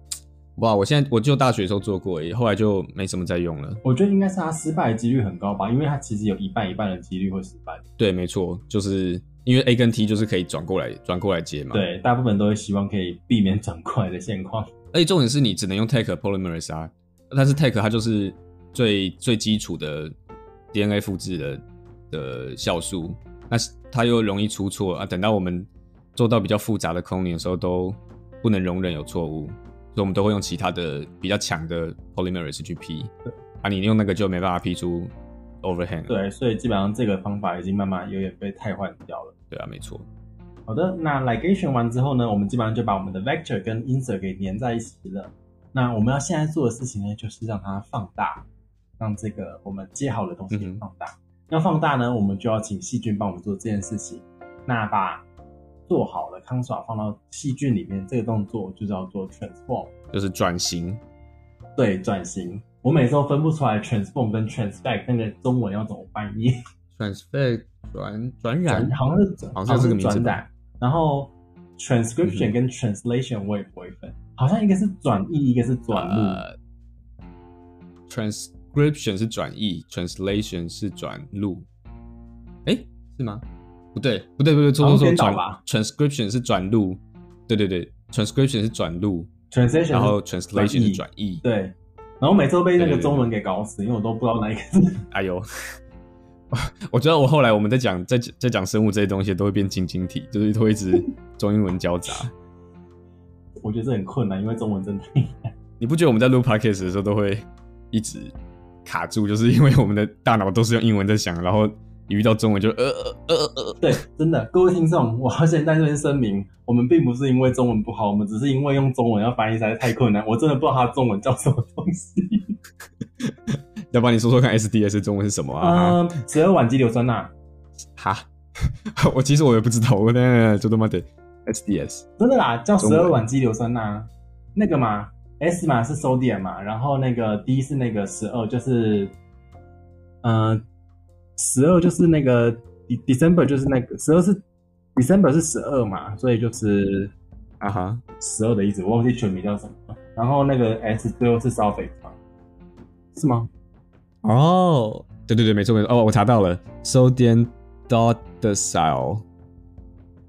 哇！我现在我就大学的时候做过后来就没什么再用了。我觉得应该是它失败的几率很高吧，因为它其实有一半一半的几率会失败。对，没错，就是因为 A 跟 T 就是可以转过来转过来接嘛。对，大部分都会希望可以避免转过来的现况。而且重点是你只能用 Take polymerase 啊，但是 Take 它就是。最最基础的 DNA 复制的的酵素，那它又容易出错啊。等到我们做到比较复杂的 cloning 的时候，都不能容忍有错误，所以我们都会用其他的比较强的 polymerase 去 P。对啊，你用那个就没办法 P 出 overhang。对，所以基本上这个方法已经慢慢有点被替换掉了。对啊，没错。好的，那 ligation 完之后呢，我们基本上就把我们的 vector 跟 insert 给粘在一起了。那我们要现在做的事情呢，就是让它放大。让这个我们接好的东西放大，要放大呢，我们就要请细菌帮我们做这件事情。那把做好的康爽放到细菌里面，这个动作就叫做 transform，就是转型。对，转型。我每次都分不出来 transform 跟 transfect 那个中文要怎么翻译。transfect 转转染，好像是好像是转染，然后 transcription 跟 translation 我也不会分，嗯、好像一个是转译，一个是转录。Uh, transcription 是转译，translation 是转录。哎，是吗？不对，不对，不对，错错错，转 transcription 是转录。对对对，transcription 是转录，translation 然后 translation 是转译。对，然后每次都被那个中文给搞死，因为我都不知道哪一个字。哎呦。我觉得我后来我们在讲在在讲生物这些东西都会变晶晶体，就是会一直中英文交杂。我觉得这很困难，因为中文真的。你不觉得我们在录 podcast 的时候都会一直卡住，就是因为我们的大脑都是用英文在想，然后一遇到中文就呃呃呃呃。对，真的，各位听众，我要先在这边声明，我们并不是因为中文不好，我们只是因为用中文要翻译实在太困难，我真的不知道它的中文叫什么东西。要不然你说说看，SDS 中文是什么啊？嗯，十二烷基硫酸钠。哈，我其实我也不知道，我那就他妈的 SDS。真的啦，叫十二烷基硫酸钠。那个嘛，S 嘛是 sodium 嘛，然后那个 D 是那个十二，就是，嗯，十二就是那个 December 就是那个十二是 December 是十二嘛，所以就是啊哈十二的意思，我忘记全名叫什么。然后那个 S 最后是 sulfate 是吗？哦，对对对，没错没错。哦，我查到了，sodium dodecyl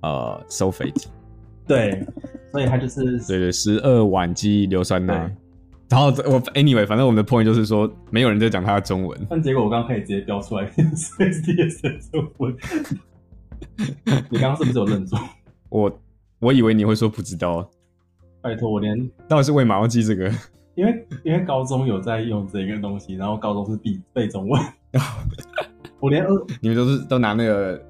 呃，sulfate。对，所以他就是对对十二烷基硫酸钠。然后我 anyway，反正我们的 point 就是说，没有人在讲它的中文。但结果我刚刚可以直接标出来，SDS 的中文。你刚刚是不是有认错？我我以为你会说不知道。拜托，我连到底是为嘛要记这个？因为因为高中有在用这个东西，然后高中是必背中文。我连二，你们都是都拿那个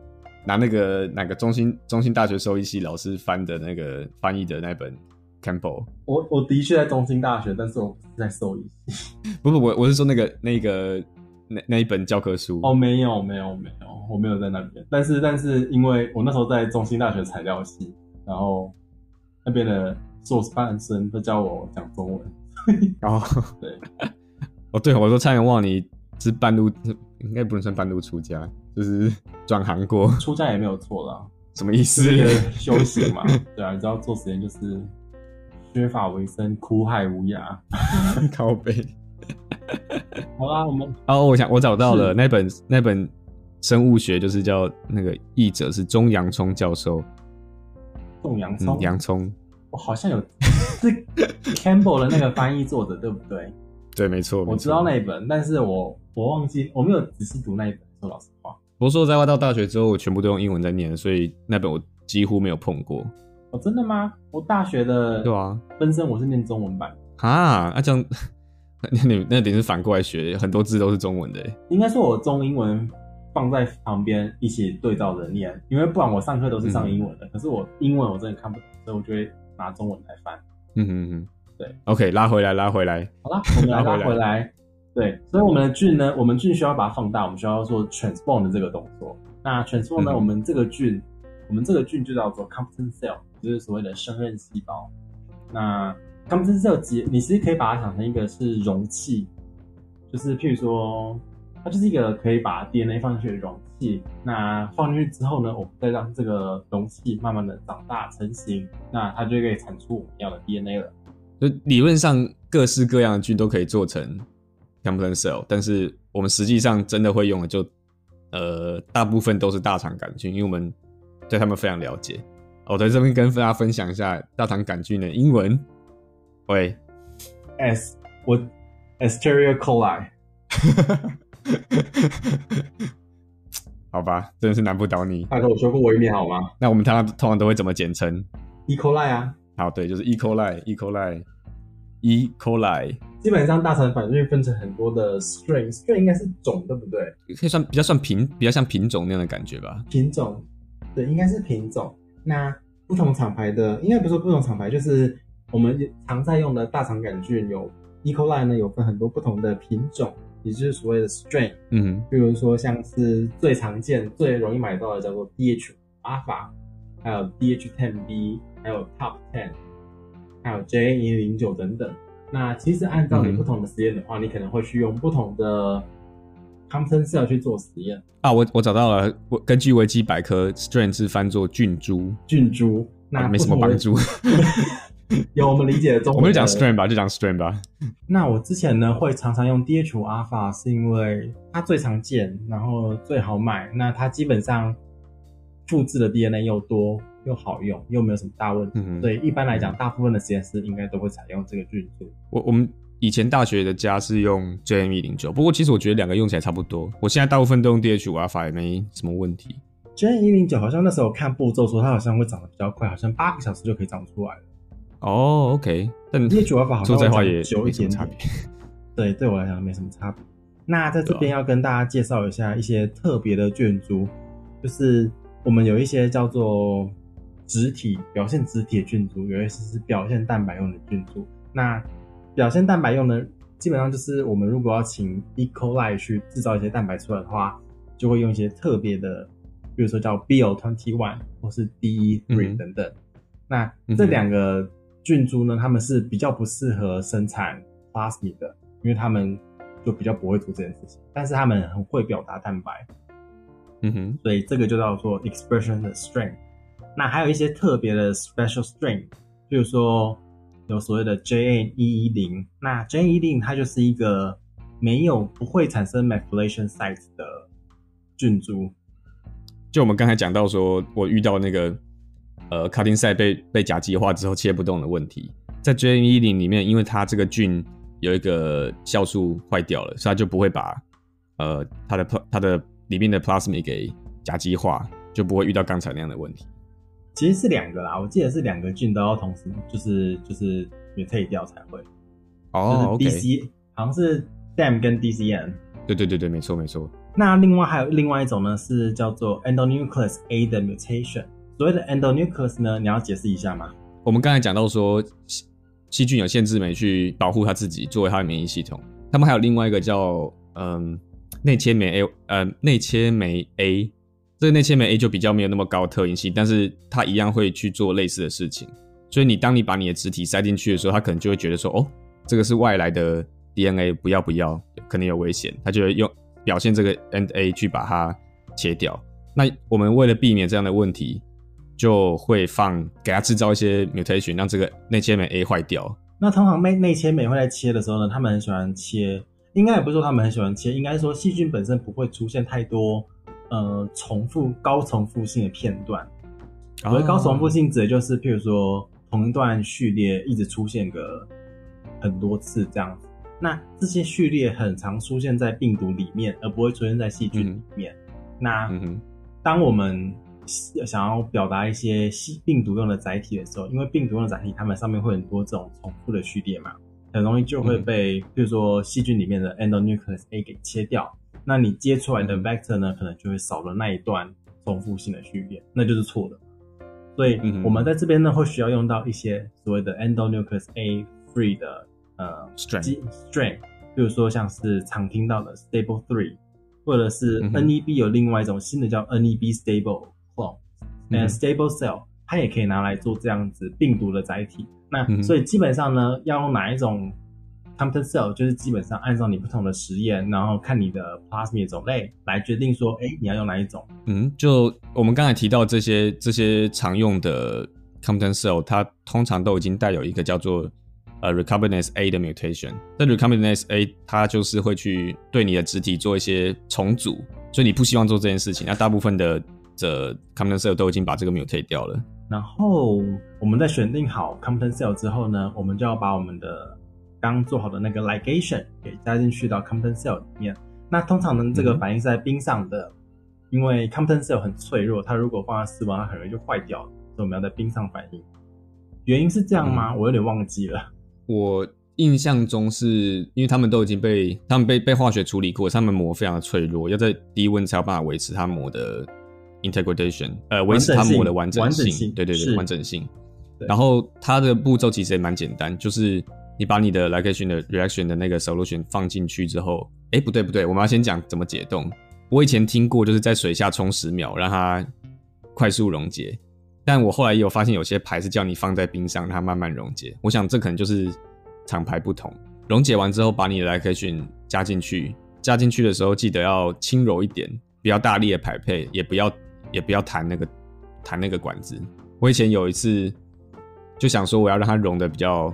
拿那个哪个中心中心大学兽医系老师翻的那个翻译的那本 Campbell。我我的确在中心大学，但是我不是在兽医系。不不，我我是说那个那个那那一本教科书。哦，没有没有没有，我没有在那边。但是但是，因为我那时候在中心大学材料系，然后那边的硕士班生都教我讲中文。然后 对，哦对，我都差点忘了，你是半路，应该不能算半路出家，就是转行过。出站也没有错啦，什么意思？修行嘛，对啊，你知道做实验就是削发为生，苦海无涯，靠背。好啦，我们哦，我想我找到了那本那本生物学，就是叫那个译者是钟洋葱教授。种洋葱，洋葱。我好像有是 Campbell 的那个翻译作者，对不对？对，没错，我知道那一本，但是我我忘记我没有仔细读那一本。说老实话，不过说在外到大学之后，我全部都用英文在念，所以那本我几乎没有碰过。哦，真的吗？我大学的对啊，分身我是念中文版啊，那这样那你那点是反过来学，很多字都是中文的。应该是我中英文放在旁边一起对照着念，因为不然我上课都是上英文的，嗯、可是我英文我真的看不懂，所以我就会。拿中文来翻，嗯哼哼，对，OK，拉回来，拉回来，好啦，我们来拉回来，对，所以我们的菌呢，我们菌需要把它放大，我们需要做 transform 的这个动作。那 transform 呢，嗯、我们这个菌，我们这个菌就叫做 competent cell，就是所谓的胜任细胞。那 competent cell，你其实可以把它想成一个是容器，就是譬如说。它就是一个可以把 DNA 放进去的容器，那放进去之后呢，我们再让这个容器慢慢的长大成型，那它就可以产出我们要的 DNA 了。就理论上各式各样的菌都可以做成 competent cell，但是我们实际上真的会用的就，呃，大部分都是大肠杆菌，因为我们对他们非常了解。我在这边跟大家分享一下大肠杆菌的英文，喂，S 我 Escherichia coli。好吧，真的是难不倒你。大哥我说过我一面好吗？那我们通常通常都会怎么简称？E. coli 啊。好，对，就是 E. coli，E. coli，E. coli。基本上大肠杆菌分成很多的 strain，strain 应该是种，对不对？可以算比较算品，比较像品种那样的感觉吧。品种，对，应该是品种。那不同厂牌的，应该不是说不同厂牌，就是我们常在用的大肠杆菌有 E. coli 呢，有分很多不同的品种。也就是所谓的 strain，嗯哼，比如说像是最常见、最容易买到的叫做 DH alpha，还有 DH 10B，还有 Top 10，还有 JA 一零九等等。那其实按照你不同的实验的话，嗯、你可能会去用不同的 Compton cell 去做实验啊。我我找到了，我根据维基百科，strain 是翻作菌株，菌株那、啊、没什么帮助。有我们理解的中文，我们就讲 strain 吧，就讲 strain 吧。那我之前呢会常常用 DH5 alpha，是因为它最常见，然后最好买。那它基本上复制的 DNA 又多又好用，又没有什么大问题。嗯、所以一般来讲，大部分的实验室应该都会采用这个菌株。我我们以前大学的家是用 JM109，不过其实我觉得两个用起来差不多。我现在大部分都用 DH 五 alpha，也没什么问题。JM109 好像那时候看步骤说它好像会长得比较快，好像八个小时就可以长出来了。哦、oh,，OK，但 DH 五 alpha 好像说实话也久一点点差别。对，对我来讲没什么差别。那在这边要跟大家介绍一下一些特别的菌株，就是我们有一些叫做植体表现植体的菌株，有一些是表现蛋白用的菌株。那表现蛋白用的，基本上就是我们如果要请 E. coli 去制造一些蛋白出来的话，就会用一些特别的，比如说叫 BO21 或是 DE3 等等。嗯、那这两个菌株呢，他们是比较不适合生产 plasmid 的，因为他们就比较不会做这件事情。但是他们很会表达蛋白，嗯哼，所以这个就叫做 expression 的 strain。那还有一些特别的 special strain，比如说有所谓的 JN 一一零，那 JN 一一零它就是一个没有不会产生 methylation site 的菌株。就我们刚才讲到说，我遇到那个。呃，卡丁赛被被甲基化之后切不动的问题，在 JN110 里面，因为它这个菌有一个酵素坏掉了，所以它就不会把呃它的它的里面的 plasmid 给甲基化，就不会遇到刚才那样的问题。其实是两个啦，我记得是两个菌都要同时，就是就是 mutate 掉才会。哦、就是、，DC. 好像是 DAM 跟 DCN。对对对对，没错没错。那另外还有另外一种呢，是叫做 endonuclease A 的 mutation。所谓的 endonuclease 呢，你要解释一下吗？我们刚才讲到说，细菌有限制酶去保护它自己，作为它的免疫系统。他们还有另外一个叫嗯内切酶 A，呃内切酶 A，这个内切酶 A 就比较没有那么高特异性，但是它一样会去做类似的事情。所以你当你把你的植体塞进去的时候，它可能就会觉得说，哦，这个是外来的 DNA，不要不要，可能有危险，它就会用表现这个 NA 去把它切掉。那我们为了避免这样的问题。就会放给它制造一些 mutation，让这个内切酶 A 坏掉。那通常内内切酶会在切的时候呢，他们很喜欢切，应该也不是说他们很喜欢切，应该是说细菌本身不会出现太多呃重复高重复性的片段。所谓高重复性指的就是，譬如说同一段序列一直出现个很多次这样子。那这些序列很常出现在病毒里面，而不会出现在细菌里面。嗯、那、嗯、当我们想要表达一些细病毒用的载体的时候，因为病毒用的载体，它们上面会很多这种重复的序列嘛，很容易就会被，比如说细菌里面的 endonuclease A 给切掉。那你接出来的 vector 呢，可能就会少了那一段重复性的序列，那就是错的。所以我们在这边呢，会需要用到一些所谓的 endonuclease A free 的呃 strain strain，比如说像是常听到的 stable three，或者是 NEB 有另外一种新的叫 NEB stable。clone and stable cell，它也可以拿来做这样子病毒的载体。那所以基本上呢，要用哪一种 Compton cell，就是基本上按照你不同的实验，然后看你的 plasmid 种类来决定说，哎、欸，你要用哪一种。嗯，就我们刚才提到这些这些常用的 Compton cell，它通常都已经带有一个叫做呃 recombinase A 的 mutation。那 recombinase A 它就是会去对你的肢体做一些重组，所以你不希望做这件事情。那大部分的这 Compton cell 都已经把这个 mutate 掉了。然后我们在选定好 Compton cell 之后呢，我们就要把我们的刚做好的那个 ligation 给加进去到 Compton cell 里面。那通常呢，这个反应是在冰上的，嗯、因为 Compton cell 很脆弱，它如果放在室温，它很容易就坏掉了。所以我们要在冰上反应。原因是这样吗？嗯、我有点忘记了。我印象中是因为他们都已经被他们被被化学处理过，他们膜非常的脆弱，要在低温才有办法维持它膜的。integration，呃，维持它膜的完整性，完整性，对对对，完整性。然后它的步骤其实也蛮简单，就是你把你的 ligation 的 reaction 的那个 solution 放进去之后，哎，不对不对，我们要先讲怎么解冻。我以前听过，就是在水下冲十秒，让它快速溶解。但我后来也有发现，有些牌是叫你放在冰上，让它慢慢溶解。我想这可能就是厂牌不同。溶解完之后，把你的 ligation 加进去，加进去的时候记得要轻柔一点，不要大力的排配，也不要也不要弹那个弹那个管子。我以前有一次就想说我要让它融的比较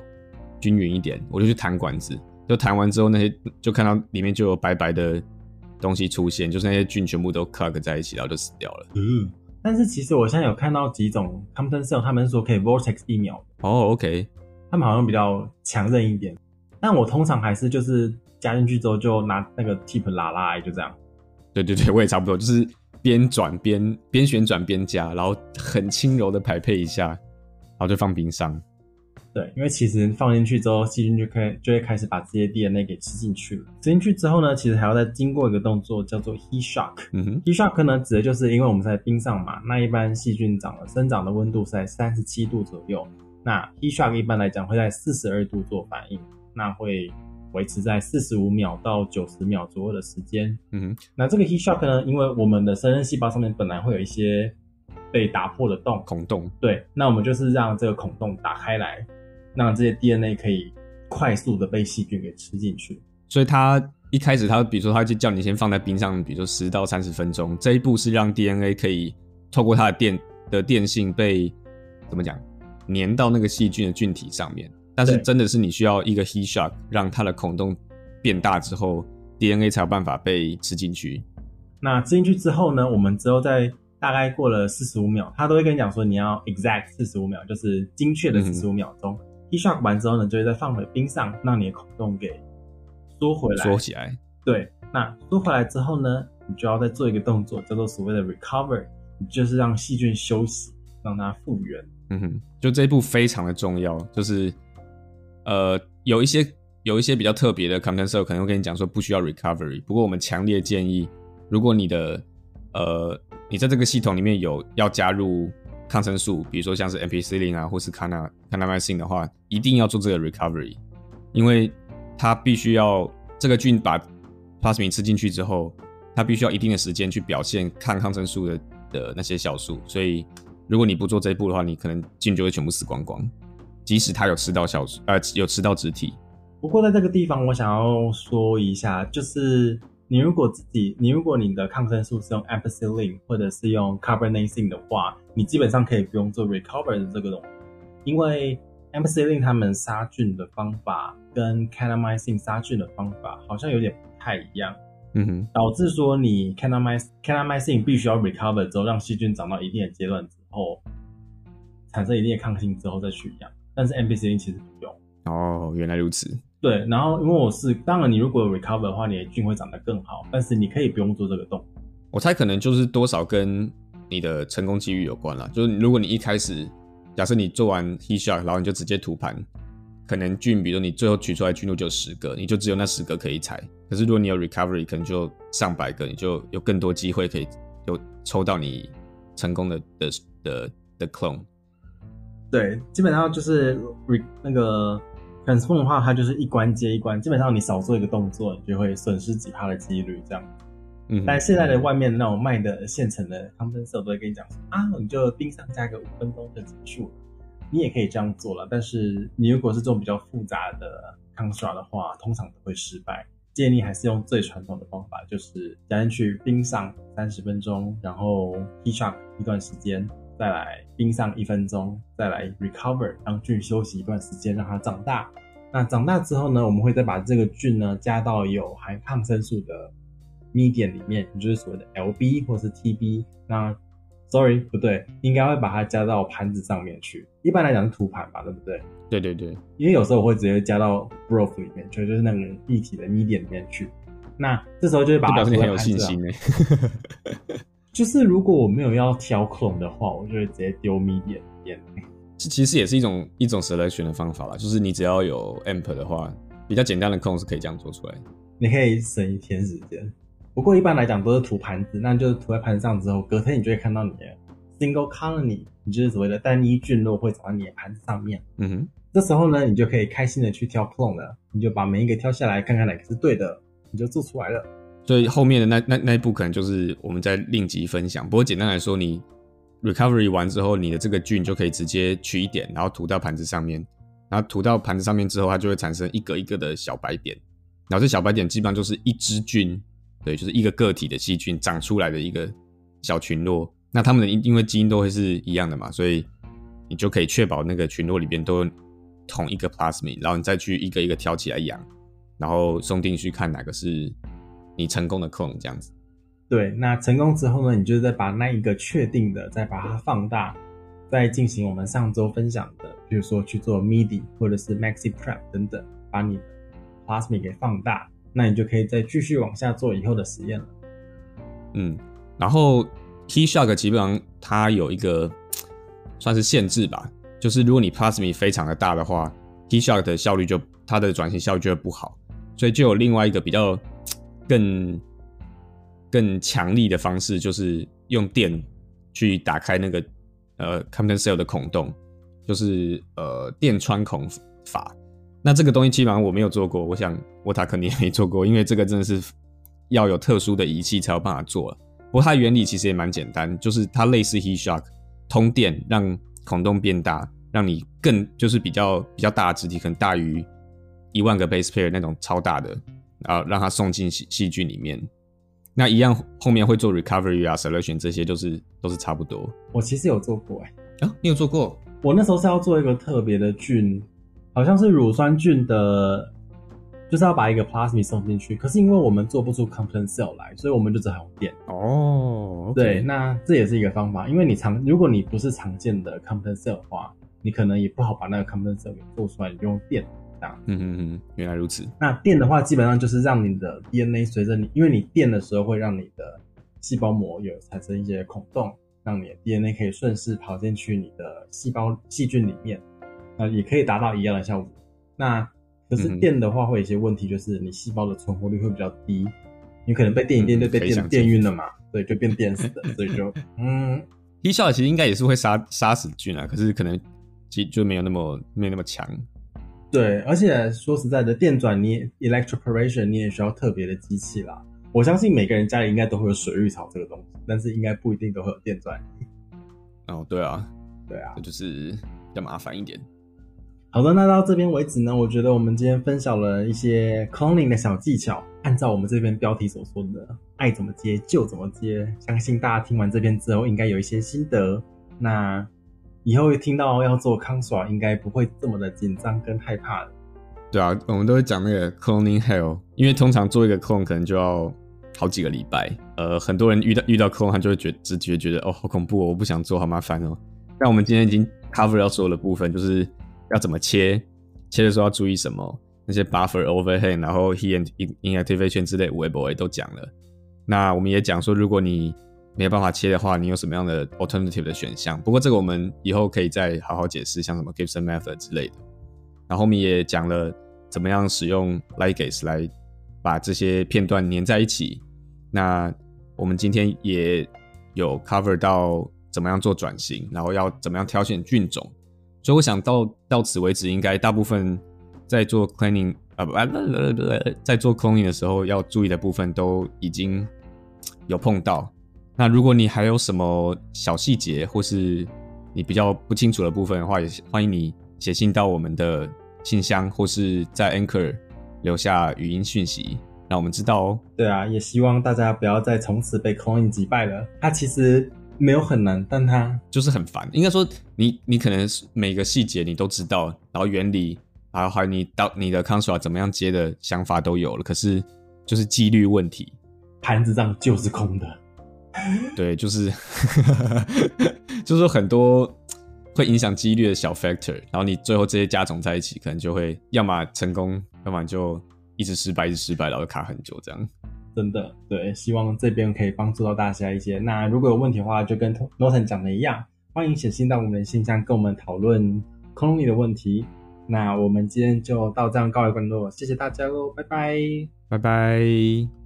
均匀一点，我就去弹管子，就弹完之后那些就看到里面就有白白的东西出现，就是那些菌全部都 clog 在一起，然后就死掉了。嗯，但是其实我现在有看到几种 Compton Cell，他们是说可以 Vortex 一秒。哦，OK，他们好像比较强韧一点，但我通常还是就是。加进去之后就拿那个 tip 拉拉，就这样。对对对，我也差不多，就是边转边边旋转边加，然后很轻柔的排配一下，然后就放冰箱。对，因为其实放进去之后，细菌就可以就会开始把这些 DNA 给吃进去了。吃进去之后呢，其实还要再经过一个动作，叫做 heat shock。嗯哼，heat shock 呢，指的就是因为我们在冰上嘛，那一般细菌长的生长的温度是在三十七度左右，那 heat shock 一般来讲会在四十二度做反应，那会。维持在四十五秒到九十秒左右的时间。嗯哼，那这个 heat shock 呢？因为我们的生殖细胞上面本来会有一些被打破的洞孔洞，对，那我们就是让这个孔洞打开来，让这些 DNA 可以快速的被细菌给吃进去。所以它一开始，它比如说，它就叫你先放在冰上，比如说十到三十分钟。这一步是让 DNA 可以透过它的电的电性被怎么讲，粘到那个细菌的菌体上面。但是真的是你需要一个 heat shock，让它的孔洞变大之后，DNA 才有办法被吃进去。那吃进去之后呢，我们之后再大概过了四十五秒，他都会跟你讲说你要 exact 四十五秒，就是精确的四十五秒钟。Shock 完之后呢，就会再放回冰上，让你的孔洞给缩回来，缩起来。对，那缩回来之后呢，你就要再做一个动作，叫做所谓的 recover，就是让细菌休息，让它复原。嗯哼，就这一步非常的重要，就是。呃，有一些有一些比较特别的 Compton Cell 可能会跟你讲说不需要 recovery，不过我们强烈建议，如果你的呃你在这个系统里面有要加入抗生素，比如说像是 Ampicillin 啊，或是 Cana Kanamycin 的话，一定要做这个 recovery，因为它必须要这个菌把 plasmid 吃进去之后，它必须要一定的时间去表现抗抗生素的的那些酵素，所以如果你不做这一步的话，你可能菌就会全部死光光。即使他有吃到小呃有吃到植体，不过在这个地方我想要说一下，就是你如果自己你如果你的抗生素是用 Ampicillin 或者是用 Carbamazine 的话，你基本上可以不用做 recover 的这个东西，因为 Ampicillin 他们杀菌的方法跟 Kanamycin 杀菌的方法好像有点不太一样，嗯哼，导致说你 Kanamycin Kanamycin 必须要 recover 之后，让细菌长到一定的阶段之后，产生一定的抗性之后再取样。但是 Ampicillin 其实不用哦，原来如此。对，然后因为我是，当然你如果有 recover 的话，你的菌会长得更好。但是你可以不用做这个动作。我猜可能就是多少跟你的成功几率有关了。就是如果你一开始，假设你做完 heat shock，然后你就直接涂盘，可能菌，比如你最后取出来菌落就十个，你就只有那十个可以采。可是如果你有 recovery，可能就上百个，你就有更多机会可以有抽到你成功的的的的 clone。对，基本上就是 re 那个 transform 的话，它就是一关接一关，基本上你少做一个动作，你就会损失几趴的几率这样。但现在的外面那种卖的现成的 Compton Cell 都会跟你讲说啊，你就冰上加个五分钟就结束了，你也可以这样做了。但是你如果是这种比较复杂的抗刷的话，通常都会失败。建议还是用最传统的方法，就是加进去冰上三十分钟，然后 h e a shock 一段时间。再来冰上一分钟，再来 recover，让菌休息一段时间，让它长大。那长大之后呢，我们会再把这个菌呢加到有含抗生素的 medium 里面，也就是所谓的 LB 或是 TB。那 sorry 不对，应该会把它加到盘子上面去。一般来讲是图盘吧，对不对？对对对，因为有时候我会直接加到 broth 里面，就就是那个立体的 medium 里面去。那这时候就会把它表示你很有信心呢。就是如果我没有要挑 clone 的话，我就会直接丢 medium 里面。这其实也是一种一种 selection 的方法啦，就是你只要有 amp 的话，比较简单的 clone 是可以这样做出来。你可以省一天时间。不过一般来讲都是涂盘子，那就是涂在盘子上之后，隔天你就会看到你的 single colony，你就是所谓的单一菌落会长在你的盘子上面。嗯哼，这时候呢，你就可以开心的去挑 clone 了，你就把每一个挑下来，看看哪个是对的，你就做出来了。所以后面的那那那一步可能就是我们在另集分享。不过简单来说，你 recovery 完之后，你的这个菌就可以直接取一点，然后涂到盘子上面。然后涂到盘子上面之后，它就会产生一个一个的小白点。然后这小白点基本上就是一只菌，对，就是一个个体的细菌长出来的一个小群落。那它们的因因为基因都会是一样的嘛，所以你就可以确保那个群落里边都同一个 plasmid，然后你再去一个一个挑起来养，然后送进去看哪个是你成功的 clone 这样子。对，那成功之后呢，你就再把那一个确定的再把它放大，再进行我们上周分享的，比如说去做 MIDI 或者是 MaxiPrep 等等，把你 plasmid 给放大，那你就可以再继续往下做以后的实验了。嗯，然后 KeyShark 基本上它有一个算是限制吧，就是如果你 plasmid 非常的大的话，KeyShark 的效率就它的转型效率就会不好，所以就有另外一个比较更更强力的方式，就是用电去打开那个呃 Compton cell 的孔洞，就是呃电穿孔法。那这个东西基本上我没有做过，我想沃塔肯定也没做过，因为这个真的是要有特殊的仪器才有办法做了。不过它原理其实也蛮简单，就是它类似 HeatShock 通电让孔洞变大，让你更就是比较比较大的质体，可能大于一万个 base pair 那种超大的，然后让它送进细细菌里面。那一样后面会做 recovery 啊 solution 这些就是都是差不多。我其实有做过哎、欸，啊，你有做过？我那时候是要做一个特别的菌。好像是乳酸菌的，就是要把一个 plasmid 送进去，可是因为我们做不出 Compton cell 来，所以我们就只好用电。哦，oh, okay. 对，那这也是一个方法，因为你常如果你不是常见的 Compton cell 的话，你可能也不好把那个 Compton cell 给做出来，你就用电这样。嗯嗯嗯，原来如此。那电的话，基本上就是让你的 DNA 随着你，因为你电的时候会让你的细胞膜有产生一些孔洞，让你的 DNA 可以顺势跑进去你的细胞细菌里面。那也可以达到一样的效果。那可是电的话会有一些问题，就是你细胞的存活率会比较低，你可能被电一电就被电电晕了嘛，对，就变电死的，所以就 嗯，HeatShock 其实应该也是会杀杀死菌啊，可是可能其实就没有那么没有那么强。对，而且说实在的，电转你 electroporation 你也需要特别的机器啦。我相信每个人家里应该都会有水浴槽这个东西，但是应该不一定都会有电钻。哦，对啊，对啊，这就是比较麻烦一点。好的，那到这边为止呢，我觉得我们今天分享了一些 cloning 的小技巧，按照我们这边标题所说的，爱怎么接就怎么接。相信大家听完这边之后，应该有一些心得。那以后听到要做 construct，应该不会这么的紧张跟害怕。对啊，我们都会讲那个 cloning hell，因为通常做一个 clone 可能就要好几个礼拜。呃，很多人遇到遇到 clone，他就会觉直觉觉得哦，好恐怖哦，我不想做，好麻烦哦。但我们今天已经 cover 到所有的部分，就是。要怎么切？切的时候要注意什么？那些 buffer overhead，然后 he and in inactivation 之类，微博也都讲了。那我们也讲说，如果你没有办法切的话，你有什么样的 alternative 的选项？不过这个我们以后可以再好好解释，像什么 Gibson method 之类的。然后我们也讲了怎么样使用 ligase 来把这些片段粘在一起。那我们今天也有 cover 到怎么样做转型，然后要怎么样挑选菌种。所以我想到到此为止，应该大部分在做 cleaning 啊不，在做 cleaning 的时候要注意的部分都已经有碰到。那如果你还有什么小细节，或是你比较不清楚的部分的话，也欢迎你写信到我们的信箱，或是在 Anchor 留下语音讯息，让我们知道哦。对啊，也希望大家不要再从此被 cloning 击败了。它其实。没有很难，但它就是很烦。应该说你，你你可能每个细节你都知道，然后原理，然后还有你到你的 construct 怎么样接的想法都有了，可是就是几率问题，盘子上就是空的。对，就是 就是很多会影响几率的小 factor，然后你最后这些加总在一起，可能就会要么成功，要么就一直失败，一直失败，然后卡很久这样。真的对，希望这边可以帮助到大家一些。那如果有问题的话，就跟 Norton 讲的一样，欢迎写信到我们的信箱，跟我们讨论空里的问题。那我们今天就到这样告一段落，谢谢大家喽，拜拜，拜拜。